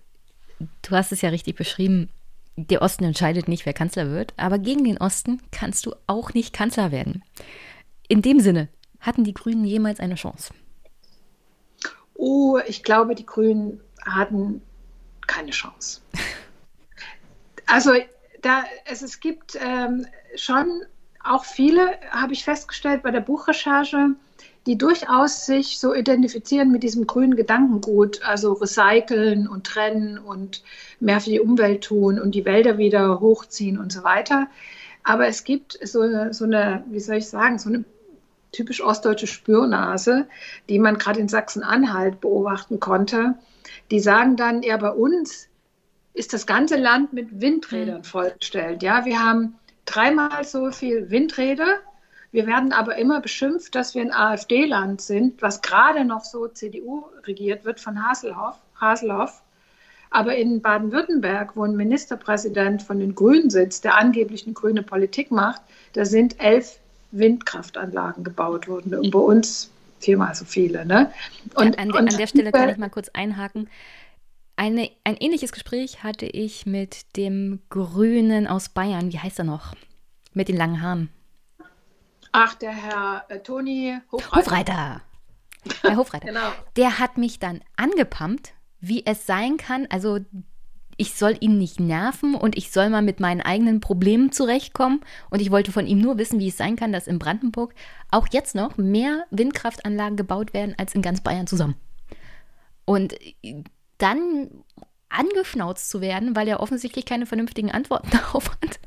du hast es ja richtig beschrieben. Der Osten entscheidet nicht, wer Kanzler wird, aber gegen den Osten kannst du auch nicht Kanzler werden. In dem Sinne, hatten die Grünen jemals eine Chance? Oh, ich glaube, die Grünen hatten keine Chance. Also da, es, es gibt ähm, schon auch viele, habe ich festgestellt bei der Buchrecherche, die durchaus sich so identifizieren mit diesem grünen Gedankengut, also recyceln und trennen und mehr für die Umwelt tun und die Wälder wieder hochziehen und so weiter. Aber es gibt so eine, so eine wie soll ich sagen, so eine typisch ostdeutsche Spürnase, die man gerade in Sachsen-Anhalt beobachten konnte. Die sagen dann, ja, bei uns ist das ganze Land mit Windrädern mhm. vollgestellt. Ja, wir haben dreimal so viel Windräder. Wir werden aber immer beschimpft, dass wir ein AfD-Land sind, was gerade noch so CDU regiert wird von Haselhoff. Haselhoff. Aber in Baden-Württemberg, wo ein Ministerpräsident von den Grünen sitzt, der angeblich eine grüne Politik macht, da sind elf Windkraftanlagen gebaut worden. Und bei uns viermal so viele. Ne? Und, ja, an, de, und an der Stelle kann ich mal kurz einhaken. Eine, ein ähnliches Gespräch hatte ich mit dem Grünen aus Bayern. Wie heißt er noch? Mit den langen Haaren. Ach, der Herr äh, Toni Hofreiter. Hofreiter. Herr Hofreiter. genau. Der hat mich dann angepumpt, wie es sein kann. Also ich soll ihn nicht nerven und ich soll mal mit meinen eigenen Problemen zurechtkommen. Und ich wollte von ihm nur wissen, wie es sein kann, dass in Brandenburg auch jetzt noch mehr Windkraftanlagen gebaut werden als in ganz Bayern zusammen. Und dann angeschnauzt zu werden, weil er offensichtlich keine vernünftigen Antworten darauf hat.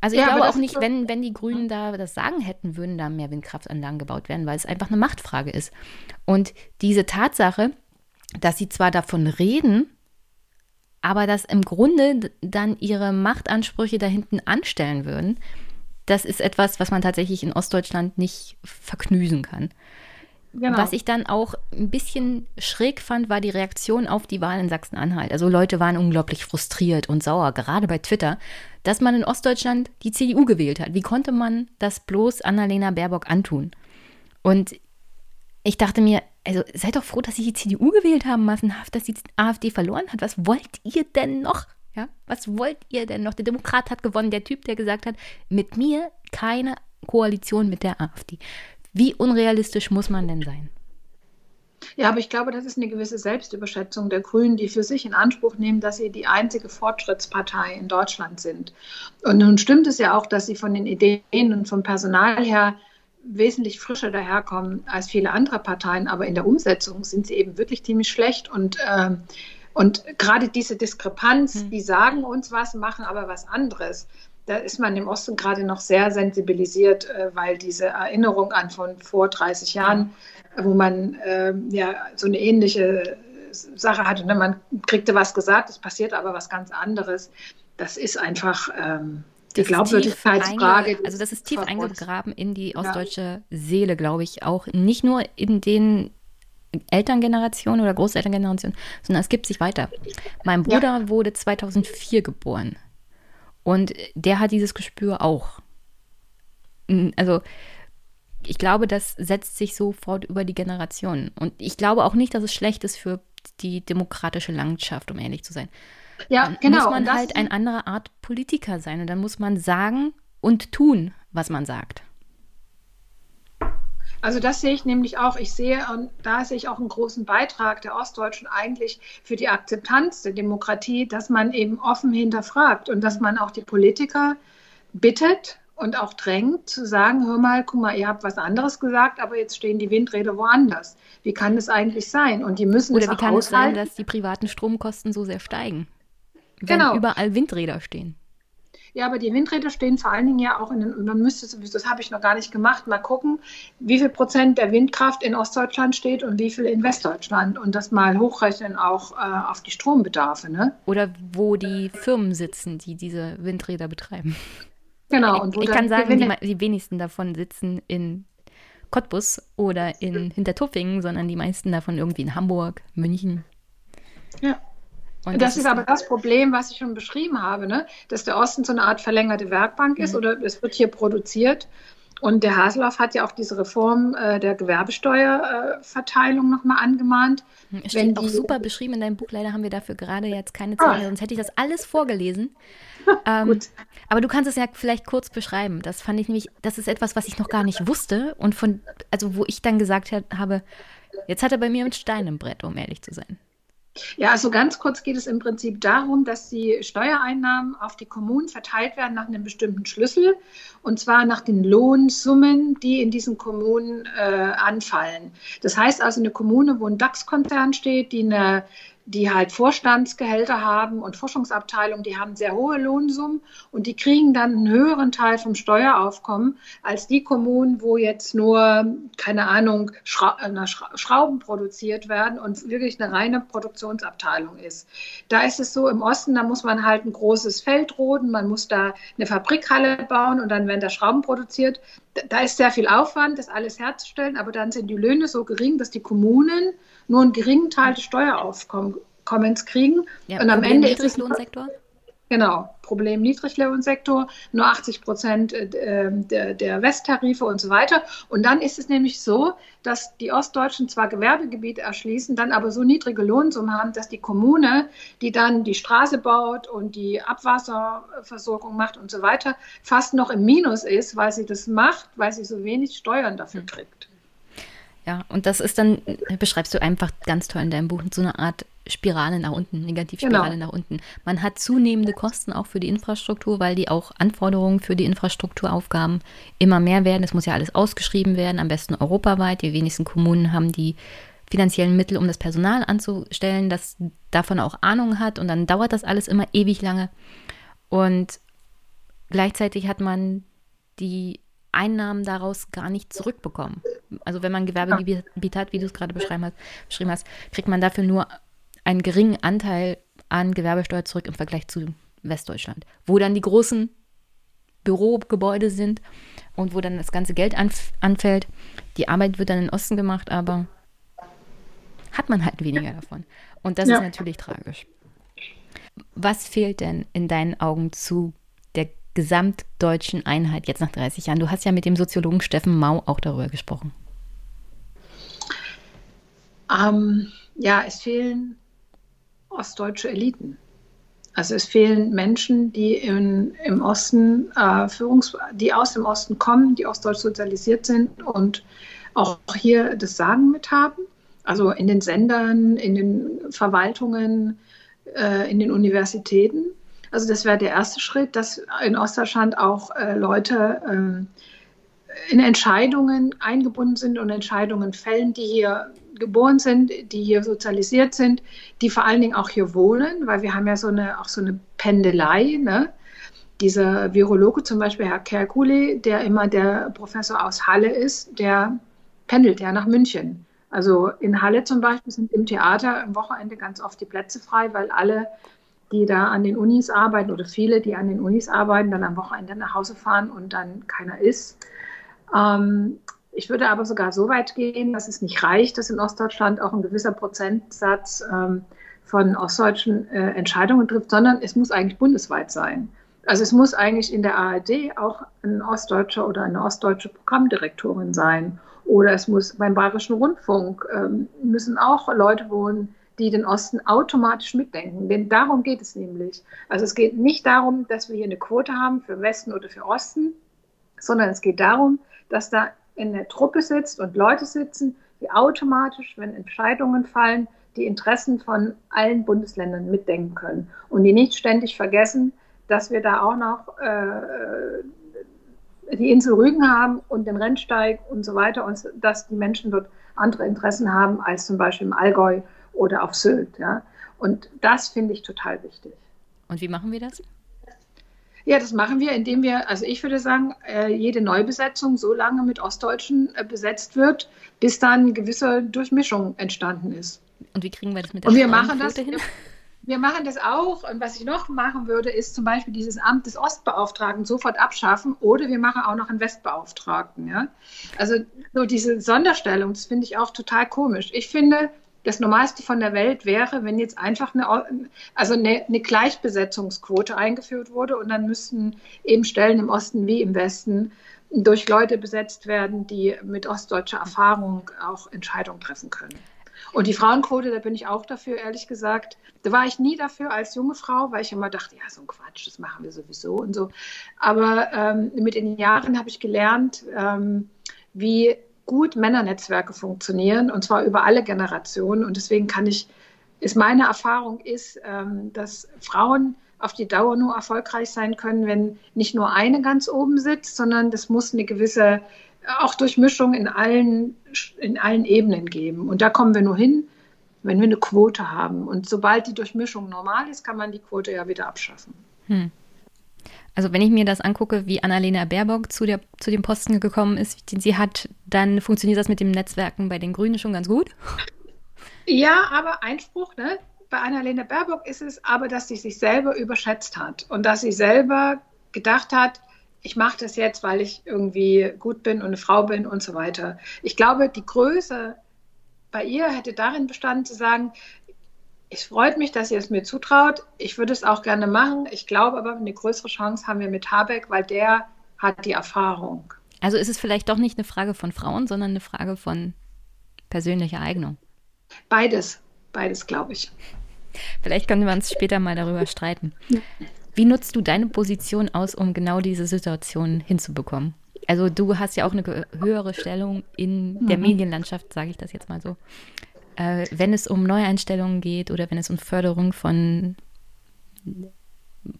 Also ich ja, glaube auch nicht, so wenn, wenn die Grünen da das Sagen hätten, würden da mehr Windkraftanlagen gebaut werden, weil es einfach eine Machtfrage ist. Und diese Tatsache, dass sie zwar davon reden, aber dass im Grunde dann ihre Machtansprüche da hinten anstellen würden, das ist etwas, was man tatsächlich in Ostdeutschland nicht verknüsen kann. Genau. Was ich dann auch ein bisschen schräg fand, war die Reaktion auf die Wahl in Sachsen-Anhalt. Also Leute waren unglaublich frustriert und sauer, gerade bei Twitter, dass man in Ostdeutschland die CDU gewählt hat. Wie konnte man das bloß Annalena Baerbock antun? Und ich dachte mir, also seid doch froh, dass sie die CDU gewählt haben, massenhaft, dass die AfD verloren hat. Was wollt ihr denn noch? Ja, was wollt ihr denn noch? Der Demokrat hat gewonnen, der Typ, der gesagt hat, mit mir keine Koalition mit der AfD. Wie unrealistisch muss man denn sein? Ja, aber ich glaube, das ist eine gewisse Selbstüberschätzung der Grünen, die für sich in Anspruch nehmen, dass sie die einzige Fortschrittspartei in Deutschland sind. Und nun stimmt es ja auch, dass sie von den Ideen und vom Personal her wesentlich frischer daherkommen als viele andere Parteien, aber in der Umsetzung sind sie eben wirklich ziemlich schlecht und äh, und gerade diese Diskrepanz, hm. die sagen uns was, machen aber was anderes da ist man im Osten gerade noch sehr sensibilisiert, äh, weil diese Erinnerung an von vor 30 Jahren, wo man äh, ja so eine ähnliche Sache hatte, ne? man kriegte was gesagt, es passiert aber was ganz anderes. Das ist einfach ähm, die Glaubwürdigkeitsfrage. Also das ist tief eingegraben in die ostdeutsche ja. Seele, glaube ich, auch nicht nur in den Elterngenerationen oder Großelterngenerationen, sondern es gibt sich weiter. Mein Bruder ja. wurde 2004 geboren. Und der hat dieses Gespür auch. Also ich glaube, das setzt sich sofort über die Generationen. Und ich glaube auch nicht, dass es schlecht ist für die demokratische Landschaft, um ehrlich zu sein. Ja, dann genau. Muss man halt eine andere Art Politiker sein. Und dann muss man sagen und tun, was man sagt. Also das sehe ich nämlich auch. Ich sehe, und da sehe ich auch einen großen Beitrag der Ostdeutschen eigentlich für die Akzeptanz der Demokratie, dass man eben offen hinterfragt und dass man auch die Politiker bittet und auch drängt zu sagen, hör mal, guck mal, ihr habt was anderes gesagt, aber jetzt stehen die Windräder woanders. Wie kann das eigentlich sein? Und die müssen Oder wie kann es sein, dass die privaten Stromkosten so sehr steigen? Wenn genau. überall Windräder stehen. Ja, aber die Windräder stehen vor allen Dingen ja auch in den, man müsste sowieso, das habe ich noch gar nicht gemacht, mal gucken, wie viel Prozent der Windkraft in Ostdeutschland steht und wie viel in Westdeutschland und das mal hochrechnen auch äh, auf die Strombedarfe. Ne? Oder wo die Firmen sitzen, die diese Windräder betreiben. Genau. Und ich, kann sagen, die, die wenigsten davon sitzen in Cottbus oder in Hintertuffingen, sondern die meisten davon irgendwie in Hamburg, München. Ja. Und das, das ist aber das Problem, was ich schon beschrieben habe, ne? dass der Osten so eine Art verlängerte Werkbank ist mhm. oder es wird hier produziert. Und der Haseloff hat ja auch diese Reform äh, der Gewerbesteuerverteilung äh, nochmal angemahnt. Hm, es steht auch super beschrieben in deinem Buch. Leider haben wir dafür gerade jetzt keine Zeit mehr, sonst hätte ich das alles vorgelesen. ähm, aber du kannst es ja vielleicht kurz beschreiben. Das fand ich nämlich, das ist etwas, was ich noch gar nicht wusste und von, also wo ich dann gesagt habe, jetzt hat er bei mir mit Stein im Brett, um ehrlich zu sein. Ja, also ganz kurz geht es im Prinzip darum, dass die Steuereinnahmen auf die Kommunen verteilt werden nach einem bestimmten Schlüssel und zwar nach den Lohnsummen, die in diesen Kommunen äh, anfallen. Das heißt also, eine Kommune, wo ein DAX-Konzern steht, die eine die halt Vorstandsgehälter haben und Forschungsabteilungen, die haben sehr hohe Lohnsummen und die kriegen dann einen höheren Teil vom Steueraufkommen als die Kommunen, wo jetzt nur, keine Ahnung, Schra äh, Schrauben produziert werden und wirklich eine reine Produktionsabteilung ist. Da ist es so im Osten, da muss man halt ein großes Feld roden, man muss da eine Fabrikhalle bauen und dann werden da Schrauben produziert. Da ist sehr viel Aufwand, das alles herzustellen, aber dann sind die Löhne so gering, dass die Kommunen nur einen geringen Teil des Steueraufkommens kriegen. Ja, und am Ende ist es Lohnsektor? Genau, Problem Niedriglohnsektor, nur 80 Prozent äh, der, der Westtarife und so weiter. Und dann ist es nämlich so, dass die Ostdeutschen zwar Gewerbegebiete erschließen, dann aber so niedrige Lohnsummen haben, dass die Kommune, die dann die Straße baut und die Abwasserversorgung macht und so weiter, fast noch im Minus ist, weil sie das macht, weil sie so wenig Steuern dafür kriegt. Ja, und das ist dann, beschreibst du einfach ganz toll in deinem Buch, so eine Art Spirale nach unten, Negativspirale genau. nach unten. Man hat zunehmende Kosten auch für die Infrastruktur, weil die auch Anforderungen für die Infrastrukturaufgaben immer mehr werden. Es muss ja alles ausgeschrieben werden, am besten europaweit. Die wenigsten Kommunen haben die finanziellen Mittel, um das Personal anzustellen, das davon auch Ahnung hat. Und dann dauert das alles immer ewig lange. Und gleichzeitig hat man die Einnahmen daraus gar nicht zurückbekommen. Also wenn man Gewerbegebiet hat, wie du es gerade beschrieben hast, beschrieben hast, kriegt man dafür nur einen geringen Anteil an Gewerbesteuer zurück im Vergleich zu Westdeutschland, wo dann die großen Bürogebäude sind und wo dann das ganze Geld anf anfällt. Die Arbeit wird dann in den Osten gemacht, aber hat man halt weniger davon. Und das ja. ist natürlich tragisch. Was fehlt denn in deinen Augen zu gesamtdeutschen Einheit jetzt nach 30 Jahren? Du hast ja mit dem Soziologen Steffen Mau auch darüber gesprochen. Ähm, ja, es fehlen ostdeutsche Eliten. Also es fehlen Menschen, die in, im Osten äh, Führungs, die aus dem Osten kommen, die ostdeutsch sozialisiert sind und auch hier das Sagen mit haben. Also in den Sendern, in den Verwaltungen, äh, in den Universitäten. Also das wäre der erste Schritt, dass in Ostdeutschland auch äh, Leute äh, in Entscheidungen eingebunden sind und Entscheidungen fällen, die hier geboren sind, die hier sozialisiert sind, die vor allen Dingen auch hier wohnen, weil wir haben ja so eine, auch so eine Pendelei. Ne? Dieser Virologe zum Beispiel, Herr Kerkuli, der immer der Professor aus Halle ist, der pendelt ja nach München. Also in Halle zum Beispiel sind im Theater am Wochenende ganz oft die Plätze frei, weil alle die da an den Unis arbeiten oder viele, die an den Unis arbeiten, dann am Wochenende nach Hause fahren und dann keiner ist. Ähm, ich würde aber sogar so weit gehen, dass es nicht reicht, dass in Ostdeutschland auch ein gewisser Prozentsatz ähm, von ostdeutschen äh, Entscheidungen trifft, sondern es muss eigentlich bundesweit sein. Also es muss eigentlich in der ARD auch ein Ostdeutscher oder eine ostdeutsche Programmdirektorin sein. Oder es muss beim Bayerischen Rundfunk ähm, müssen auch Leute wohnen, die den Osten automatisch mitdenken. Denn darum geht es nämlich. Also es geht nicht darum, dass wir hier eine Quote haben für Westen oder für Osten, sondern es geht darum, dass da in der Truppe sitzt und Leute sitzen, die automatisch, wenn Entscheidungen fallen, die Interessen von allen Bundesländern mitdenken können und die nicht ständig vergessen, dass wir da auch noch äh, die Insel Rügen haben und den Rennsteig und so weiter und dass die Menschen dort andere Interessen haben als zum Beispiel im Allgäu oder auf Sylt. Ja? Und das finde ich total wichtig. Und wie machen wir das? Ja, das machen wir, indem wir, also ich würde sagen, äh, jede Neubesetzung so lange mit Ostdeutschen äh, besetzt wird, bis dann eine gewisse Durchmischung entstanden ist. Und wie kriegen wir das mit der Und wir machen das, hin? Wir machen das auch. Und was ich noch machen würde, ist zum Beispiel dieses Amt des Ostbeauftragten sofort abschaffen oder wir machen auch noch einen Westbeauftragten. Ja? Also so diese Sonderstellung, das finde ich auch total komisch. Ich finde, das Normalste von der Welt wäre, wenn jetzt einfach eine, also eine, eine, Gleichbesetzungsquote eingeführt wurde und dann müssten eben Stellen im Osten wie im Westen durch Leute besetzt werden, die mit ostdeutscher Erfahrung auch Entscheidungen treffen können. Und die Frauenquote, da bin ich auch dafür, ehrlich gesagt. Da war ich nie dafür als junge Frau, weil ich immer dachte, ja, so ein Quatsch, das machen wir sowieso und so. Aber ähm, mit den Jahren habe ich gelernt, ähm, wie gut Männernetzwerke funktionieren und zwar über alle Generationen. Und deswegen kann ich, ist meine Erfahrung ist, ähm, dass Frauen auf die Dauer nur erfolgreich sein können, wenn nicht nur eine ganz oben sitzt, sondern das muss eine gewisse auch Durchmischung in allen, in allen Ebenen geben. Und da kommen wir nur hin, wenn wir eine Quote haben. Und sobald die Durchmischung normal ist, kann man die Quote ja wieder abschaffen. Hm. Also wenn ich mir das angucke, wie Annalena Baerbock zu, der, zu dem Posten gekommen ist, den sie hat, dann funktioniert das mit dem Netzwerken bei den Grünen schon ganz gut. Ja, aber Einspruch, ne? Bei Annalena Baerbock ist es aber, dass sie sich selber überschätzt hat und dass sie selber gedacht hat, ich mache das jetzt, weil ich irgendwie gut bin und eine Frau bin und so weiter. Ich glaube, die Größe bei ihr hätte darin bestanden zu sagen, es freut mich, dass ihr es mir zutraut. Ich würde es auch gerne machen. Ich glaube aber, eine größere Chance haben wir mit Habeck, weil der hat die Erfahrung. Also ist es vielleicht doch nicht eine Frage von Frauen, sondern eine Frage von persönlicher Eignung. Beides, beides glaube ich. Vielleicht können wir uns später mal darüber streiten. Wie nutzt du deine Position aus, um genau diese Situation hinzubekommen? Also du hast ja auch eine höhere Stellung in der mhm. Medienlandschaft, sage ich das jetzt mal so. Äh, wenn es um Neueinstellungen geht oder wenn es um Förderung von,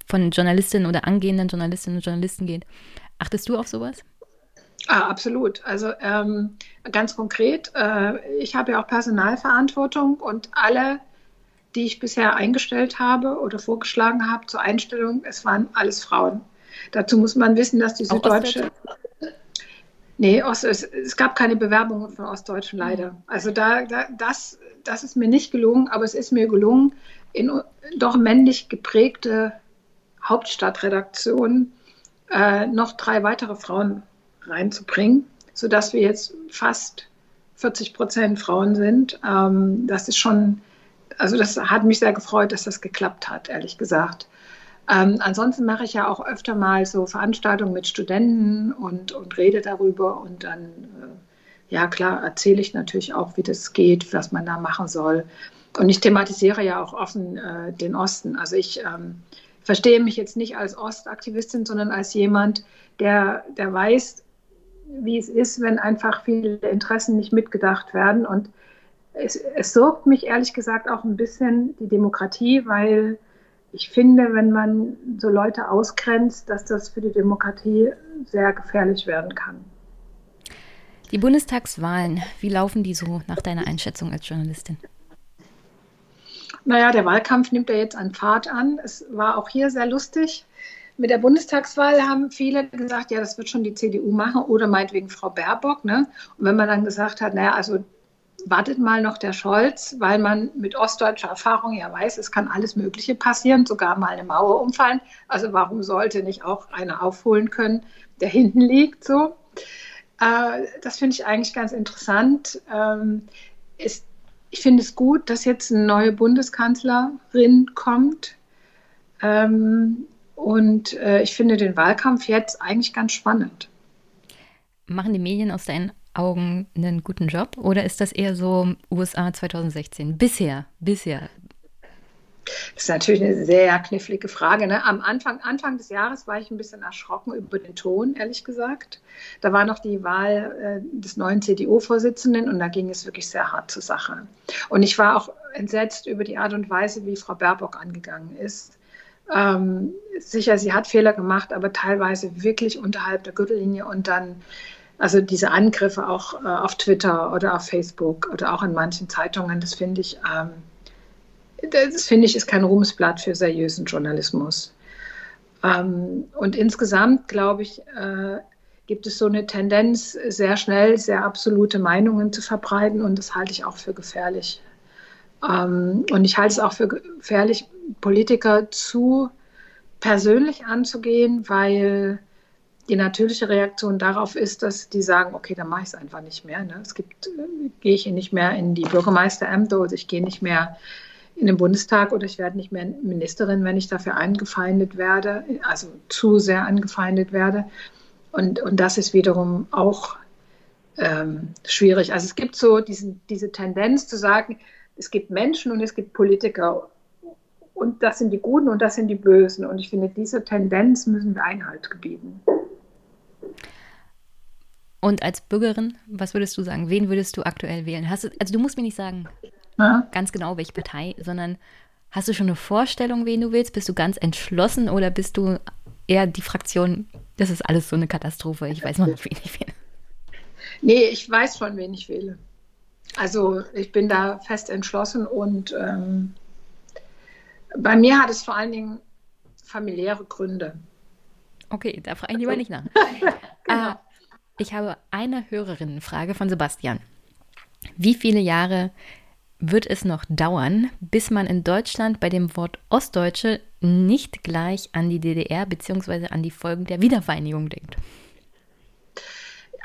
von Journalistinnen oder angehenden Journalistinnen und Journalisten geht, achtest du auf sowas? Ah, absolut. Also ähm, ganz konkret, äh, ich habe ja auch Personalverantwortung und alle die ich bisher eingestellt habe oder vorgeschlagen habe zur Einstellung, es waren alles Frauen. Dazu muss man wissen, dass die Süddeutsche. Nee, es, es, gab keine Bewerbungen von Ostdeutschen leider. Also da, da, das, das ist mir nicht gelungen, aber es ist mir gelungen, in doch männlich geprägte Hauptstadtredaktion äh, noch drei weitere Frauen reinzubringen, sodass wir jetzt fast 40 Prozent Frauen sind. Ähm, das ist schon also das hat mich sehr gefreut, dass das geklappt hat, ehrlich gesagt. Ähm, ansonsten mache ich ja auch öfter mal so Veranstaltungen mit Studenten und, und rede darüber und dann, äh, ja klar, erzähle ich natürlich auch, wie das geht, was man da machen soll. Und ich thematisiere ja auch offen äh, den Osten. Also ich ähm, verstehe mich jetzt nicht als Ostaktivistin, sondern als jemand, der, der weiß, wie es ist, wenn einfach viele Interessen nicht mitgedacht werden. Und es, es sorgt mich ehrlich gesagt auch ein bisschen die Demokratie, weil ich finde, wenn man so Leute ausgrenzt, dass das für die Demokratie sehr gefährlich werden kann. Die Bundestagswahlen, wie laufen die so nach deiner Einschätzung als Journalistin? Naja, der Wahlkampf nimmt ja jetzt an Fahrt an. Es war auch hier sehr lustig. Mit der Bundestagswahl haben viele gesagt, ja, das wird schon die CDU machen oder meinetwegen Frau Baerbock. Ne? Und wenn man dann gesagt hat, naja, also wartet mal noch der Scholz, weil man mit ostdeutscher Erfahrung ja weiß, es kann alles Mögliche passieren, sogar mal eine Mauer umfallen. Also warum sollte nicht auch einer aufholen können, der hinten liegt so? Äh, das finde ich eigentlich ganz interessant. Ähm, ist, ich finde es gut, dass jetzt eine neue Bundeskanzlerin kommt. Ähm, und äh, ich finde den Wahlkampf jetzt eigentlich ganz spannend. Machen die Medien aus deinen Augen einen guten Job oder ist das eher so USA 2016? Bisher, bisher. Das ist natürlich eine sehr knifflige Frage. Ne? Am Anfang, Anfang des Jahres war ich ein bisschen erschrocken über den Ton, ehrlich gesagt. Da war noch die Wahl äh, des neuen CDU-Vorsitzenden und da ging es wirklich sehr hart zur Sache. Und ich war auch entsetzt über die Art und Weise, wie Frau Baerbock angegangen ist. Ähm, sicher, sie hat Fehler gemacht, aber teilweise wirklich unterhalb der Gürtellinie und dann also diese Angriffe auch äh, auf Twitter oder auf Facebook oder auch in manchen Zeitungen, das finde ich, ähm, das finde ich, ist kein Ruhmesblatt für seriösen Journalismus. Ähm, und insgesamt, glaube ich, äh, gibt es so eine Tendenz, sehr schnell sehr absolute Meinungen zu verbreiten und das halte ich auch für gefährlich. Ähm, und ich halte es auch für gefährlich, Politiker zu persönlich anzugehen, weil die natürliche Reaktion darauf ist, dass die sagen, okay, dann mache ich es einfach nicht mehr. Ne? Es gibt, äh, gehe ich nicht mehr in die Bürgermeisterämter oder ich gehe nicht mehr in den Bundestag oder ich werde nicht mehr Ministerin, wenn ich dafür angefeindet werde, also zu sehr angefeindet werde. Und, und das ist wiederum auch ähm, schwierig. Also es gibt so diesen, diese Tendenz zu sagen, es gibt Menschen und es gibt Politiker und das sind die Guten und das sind die Bösen. Und ich finde, diese Tendenz müssen wir Einhalt gebieten. Und als Bürgerin, was würdest du sagen? Wen würdest du aktuell wählen? Hast du, also du musst mir nicht sagen, ja. ganz genau welche Partei, sondern hast du schon eine Vorstellung, wen du willst? Bist du ganz entschlossen oder bist du eher die Fraktion, das ist alles so eine Katastrophe, ich weiß noch nicht, wen ich wähle? Nee, ich weiß schon, wen ich wähle. Also ich bin da fest entschlossen und ähm, bei mir hat es vor allen Dingen familiäre Gründe. Okay, da frage ich lieber nicht nach. genau. äh, ich habe eine Hörerinnenfrage von Sebastian. Wie viele Jahre wird es noch dauern, bis man in Deutschland bei dem Wort Ostdeutsche nicht gleich an die DDR bzw. an die Folgen der Wiedervereinigung denkt?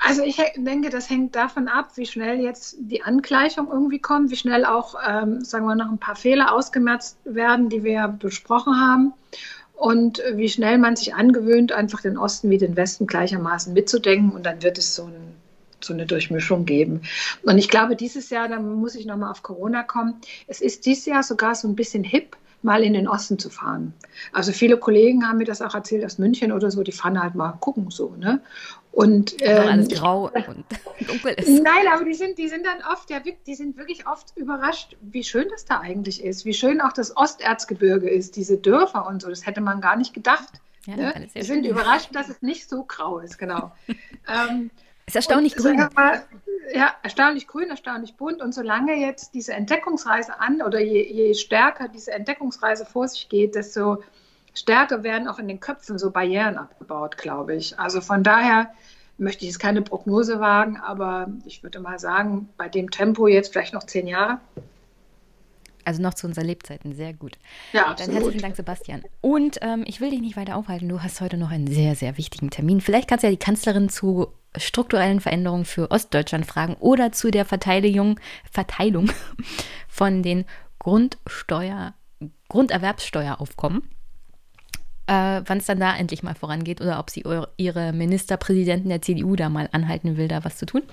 Also ich denke, das hängt davon ab, wie schnell jetzt die Angleichung irgendwie kommt, wie schnell auch, ähm, sagen wir, noch ein paar Fehler ausgemerzt werden, die wir besprochen haben und wie schnell man sich angewöhnt, einfach den Osten wie den Westen gleichermaßen mitzudenken und dann wird es so, ein, so eine Durchmischung geben. Und ich glaube, dieses Jahr, da muss ich nochmal auf Corona kommen, es ist dieses Jahr sogar so ein bisschen hip, mal in den Osten zu fahren. Also viele Kollegen haben mir das auch erzählt aus München oder so, die fahren halt mal gucken so, ne? Und ähm, alles grau und dunkel ist. Nein, aber die sind, die sind dann oft, ja, die sind wirklich oft überrascht, wie schön das da eigentlich ist, wie schön auch das Osterzgebirge ist, diese Dörfer und so. Das hätte man gar nicht gedacht. Ja, ne? Die sind überrascht, dass es nicht so grau ist, genau. ähm, ist erstaunlich grün. Mal, ja, erstaunlich grün, erstaunlich bunt. Und solange jetzt diese Entdeckungsreise an oder je, je stärker diese Entdeckungsreise vor sich geht, desto stärker werden auch in den Köpfen so Barrieren abgebaut, glaube ich. Also von daher möchte ich jetzt keine Prognose wagen, aber ich würde mal sagen, bei dem Tempo jetzt vielleicht noch zehn Jahre. Also noch zu unseren Lebzeiten, sehr gut. Ja, absolut. Dann herzlichen Dank, Sebastian. Und ähm, ich will dich nicht weiter aufhalten. Du hast heute noch einen sehr, sehr wichtigen Termin. Vielleicht kannst du ja die Kanzlerin zu strukturellen Veränderungen für Ostdeutschland fragen oder zu der Verteilung, Verteilung von den Grundsteuer, Grunderwerbssteueraufkommen äh, wann es dann da endlich mal vorangeht oder ob sie ihre Ministerpräsidenten der CDU da mal anhalten will, da was zu tun.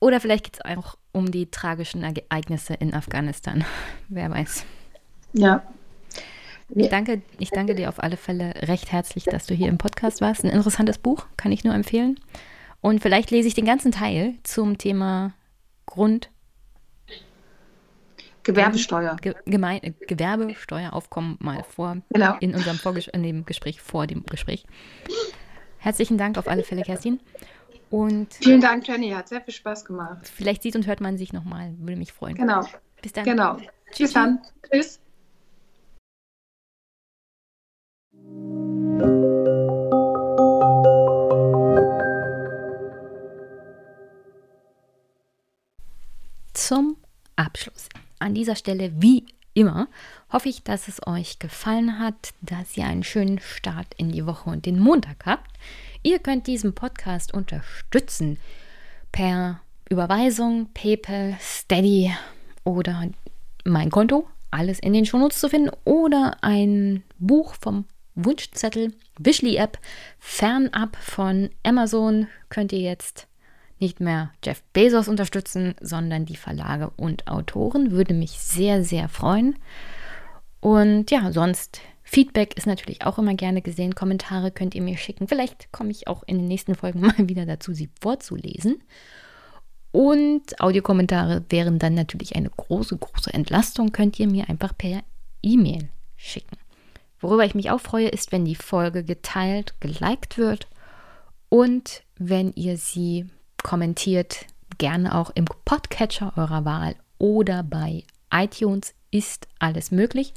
Oder vielleicht geht es auch um die tragischen Ereignisse in Afghanistan. Wer weiß. Ja. Ich danke, ich danke dir auf alle Fälle recht herzlich, dass du hier im Podcast warst. Ein interessantes Buch, kann ich nur empfehlen. Und vielleicht lese ich den ganzen Teil zum Thema Grund, Gewerbesteuer. Ge Gemein Gewerbesteueraufkommen mal vor genau. in unserem Vorges in dem Gespräch vor dem Gespräch. Herzlichen Dank auf alle Fälle, Kerstin. Und Vielen Dank, Jenny. Hat sehr viel Spaß gemacht. Vielleicht sieht und hört man sich nochmal. Würde mich freuen. Genau. Bis dann. Genau. Tschüss. Bis dann. Tschüss. Zum Abschluss an dieser Stelle wie immer hoffe ich, dass es euch gefallen hat, dass ihr einen schönen Start in die Woche und den Montag habt. Ihr könnt diesen Podcast unterstützen per Überweisung, PayPal, Steady oder mein Konto. Alles in den Shownotes zu finden oder ein Buch vom Wunschzettel, Wishly App, fernab von Amazon könnt ihr jetzt nicht mehr Jeff Bezos unterstützen, sondern die Verlage und Autoren. Würde mich sehr, sehr freuen. Und ja, sonst Feedback ist natürlich auch immer gerne gesehen. Kommentare könnt ihr mir schicken. Vielleicht komme ich auch in den nächsten Folgen mal wieder dazu, sie vorzulesen. Und Audiokommentare wären dann natürlich eine große, große Entlastung. Könnt ihr mir einfach per E-Mail schicken. Worüber ich mich auch freue, ist, wenn die Folge geteilt, geliked wird und wenn ihr sie kommentiert gerne auch im Podcatcher eurer Wahl oder bei iTunes ist alles möglich.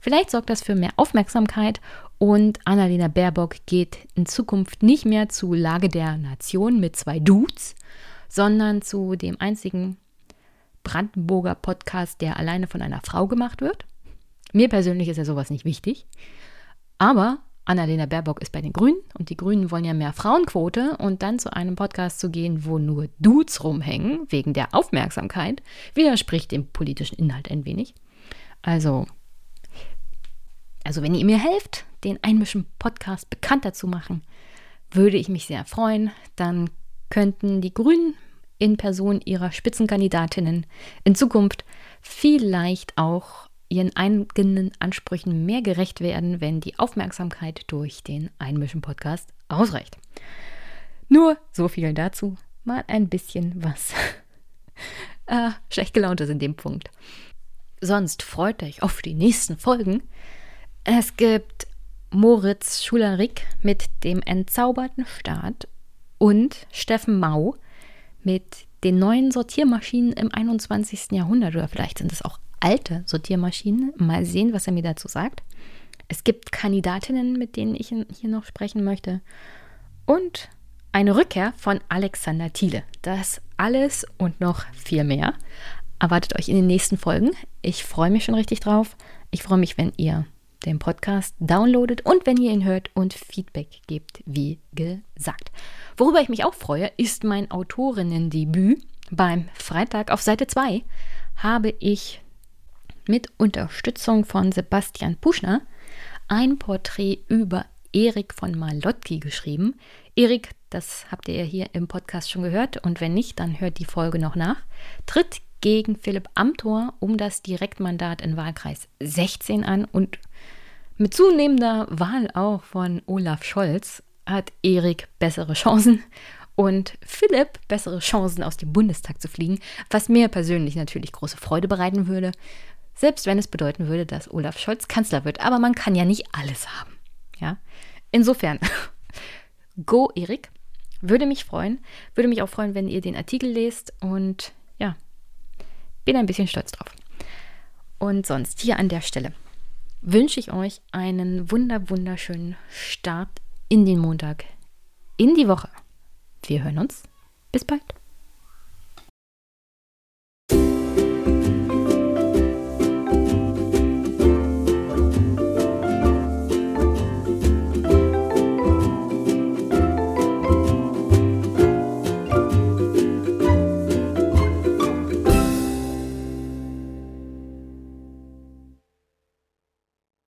Vielleicht sorgt das für mehr Aufmerksamkeit und Annalena Baerbock geht in Zukunft nicht mehr zu Lage der Nation mit zwei Dudes, sondern zu dem einzigen Brandenburger Podcast, der alleine von einer Frau gemacht wird. Mir persönlich ist ja sowas nicht wichtig. Aber Annalena Baerbock ist bei den Grünen und die Grünen wollen ja mehr Frauenquote und dann zu einem Podcast zu gehen, wo nur Dudes rumhängen, wegen der Aufmerksamkeit, widerspricht dem politischen Inhalt ein wenig. Also, also wenn ihr mir helft, den Einmischen Podcast bekannter zu machen, würde ich mich sehr freuen. Dann könnten die Grünen in Person ihrer Spitzenkandidatinnen in Zukunft vielleicht auch ihren eigenen Ansprüchen mehr gerecht werden, wenn die Aufmerksamkeit durch den Einmischen-Podcast ausreicht. Nur so viel dazu. Mal ein bisschen was äh, schlecht gelaunt ist in dem Punkt. Sonst freut euch auf die nächsten Folgen. Es gibt Moritz Schularik mit dem entzauberten Staat und Steffen Mau mit den neuen Sortiermaschinen im 21. Jahrhundert oder vielleicht sind es auch alte Sortiermaschinen. Mal sehen, was er mir dazu sagt. Es gibt Kandidatinnen, mit denen ich hier noch sprechen möchte. Und eine Rückkehr von Alexander Thiele. Das alles und noch viel mehr erwartet euch in den nächsten Folgen. Ich freue mich schon richtig drauf. Ich freue mich, wenn ihr den Podcast downloadet und wenn ihr ihn hört und Feedback gebt, wie gesagt. Worüber ich mich auch freue, ist mein Autorinnendebüt. Beim Freitag auf Seite 2 habe ich mit Unterstützung von Sebastian Puschner ein Porträt über Erik von Malotki geschrieben. Erik, das habt ihr hier im Podcast schon gehört. Und wenn nicht, dann hört die Folge noch nach, tritt gegen Philipp Amthor um das Direktmandat in Wahlkreis 16 an. Und mit zunehmender Wahl auch von Olaf Scholz hat Erik bessere Chancen und Philipp bessere Chancen aus dem Bundestag zu fliegen, was mir persönlich natürlich große Freude bereiten würde, selbst wenn es bedeuten würde, dass Olaf Scholz Kanzler wird. Aber man kann ja nicht alles haben. Ja? Insofern, go Erik, würde mich freuen. Würde mich auch freuen, wenn ihr den Artikel lest und ja, bin ein bisschen stolz drauf. Und sonst hier an der Stelle wünsche ich euch einen wunder wunderschönen Start in den Montag, in die Woche. Wir hören uns. Bis bald.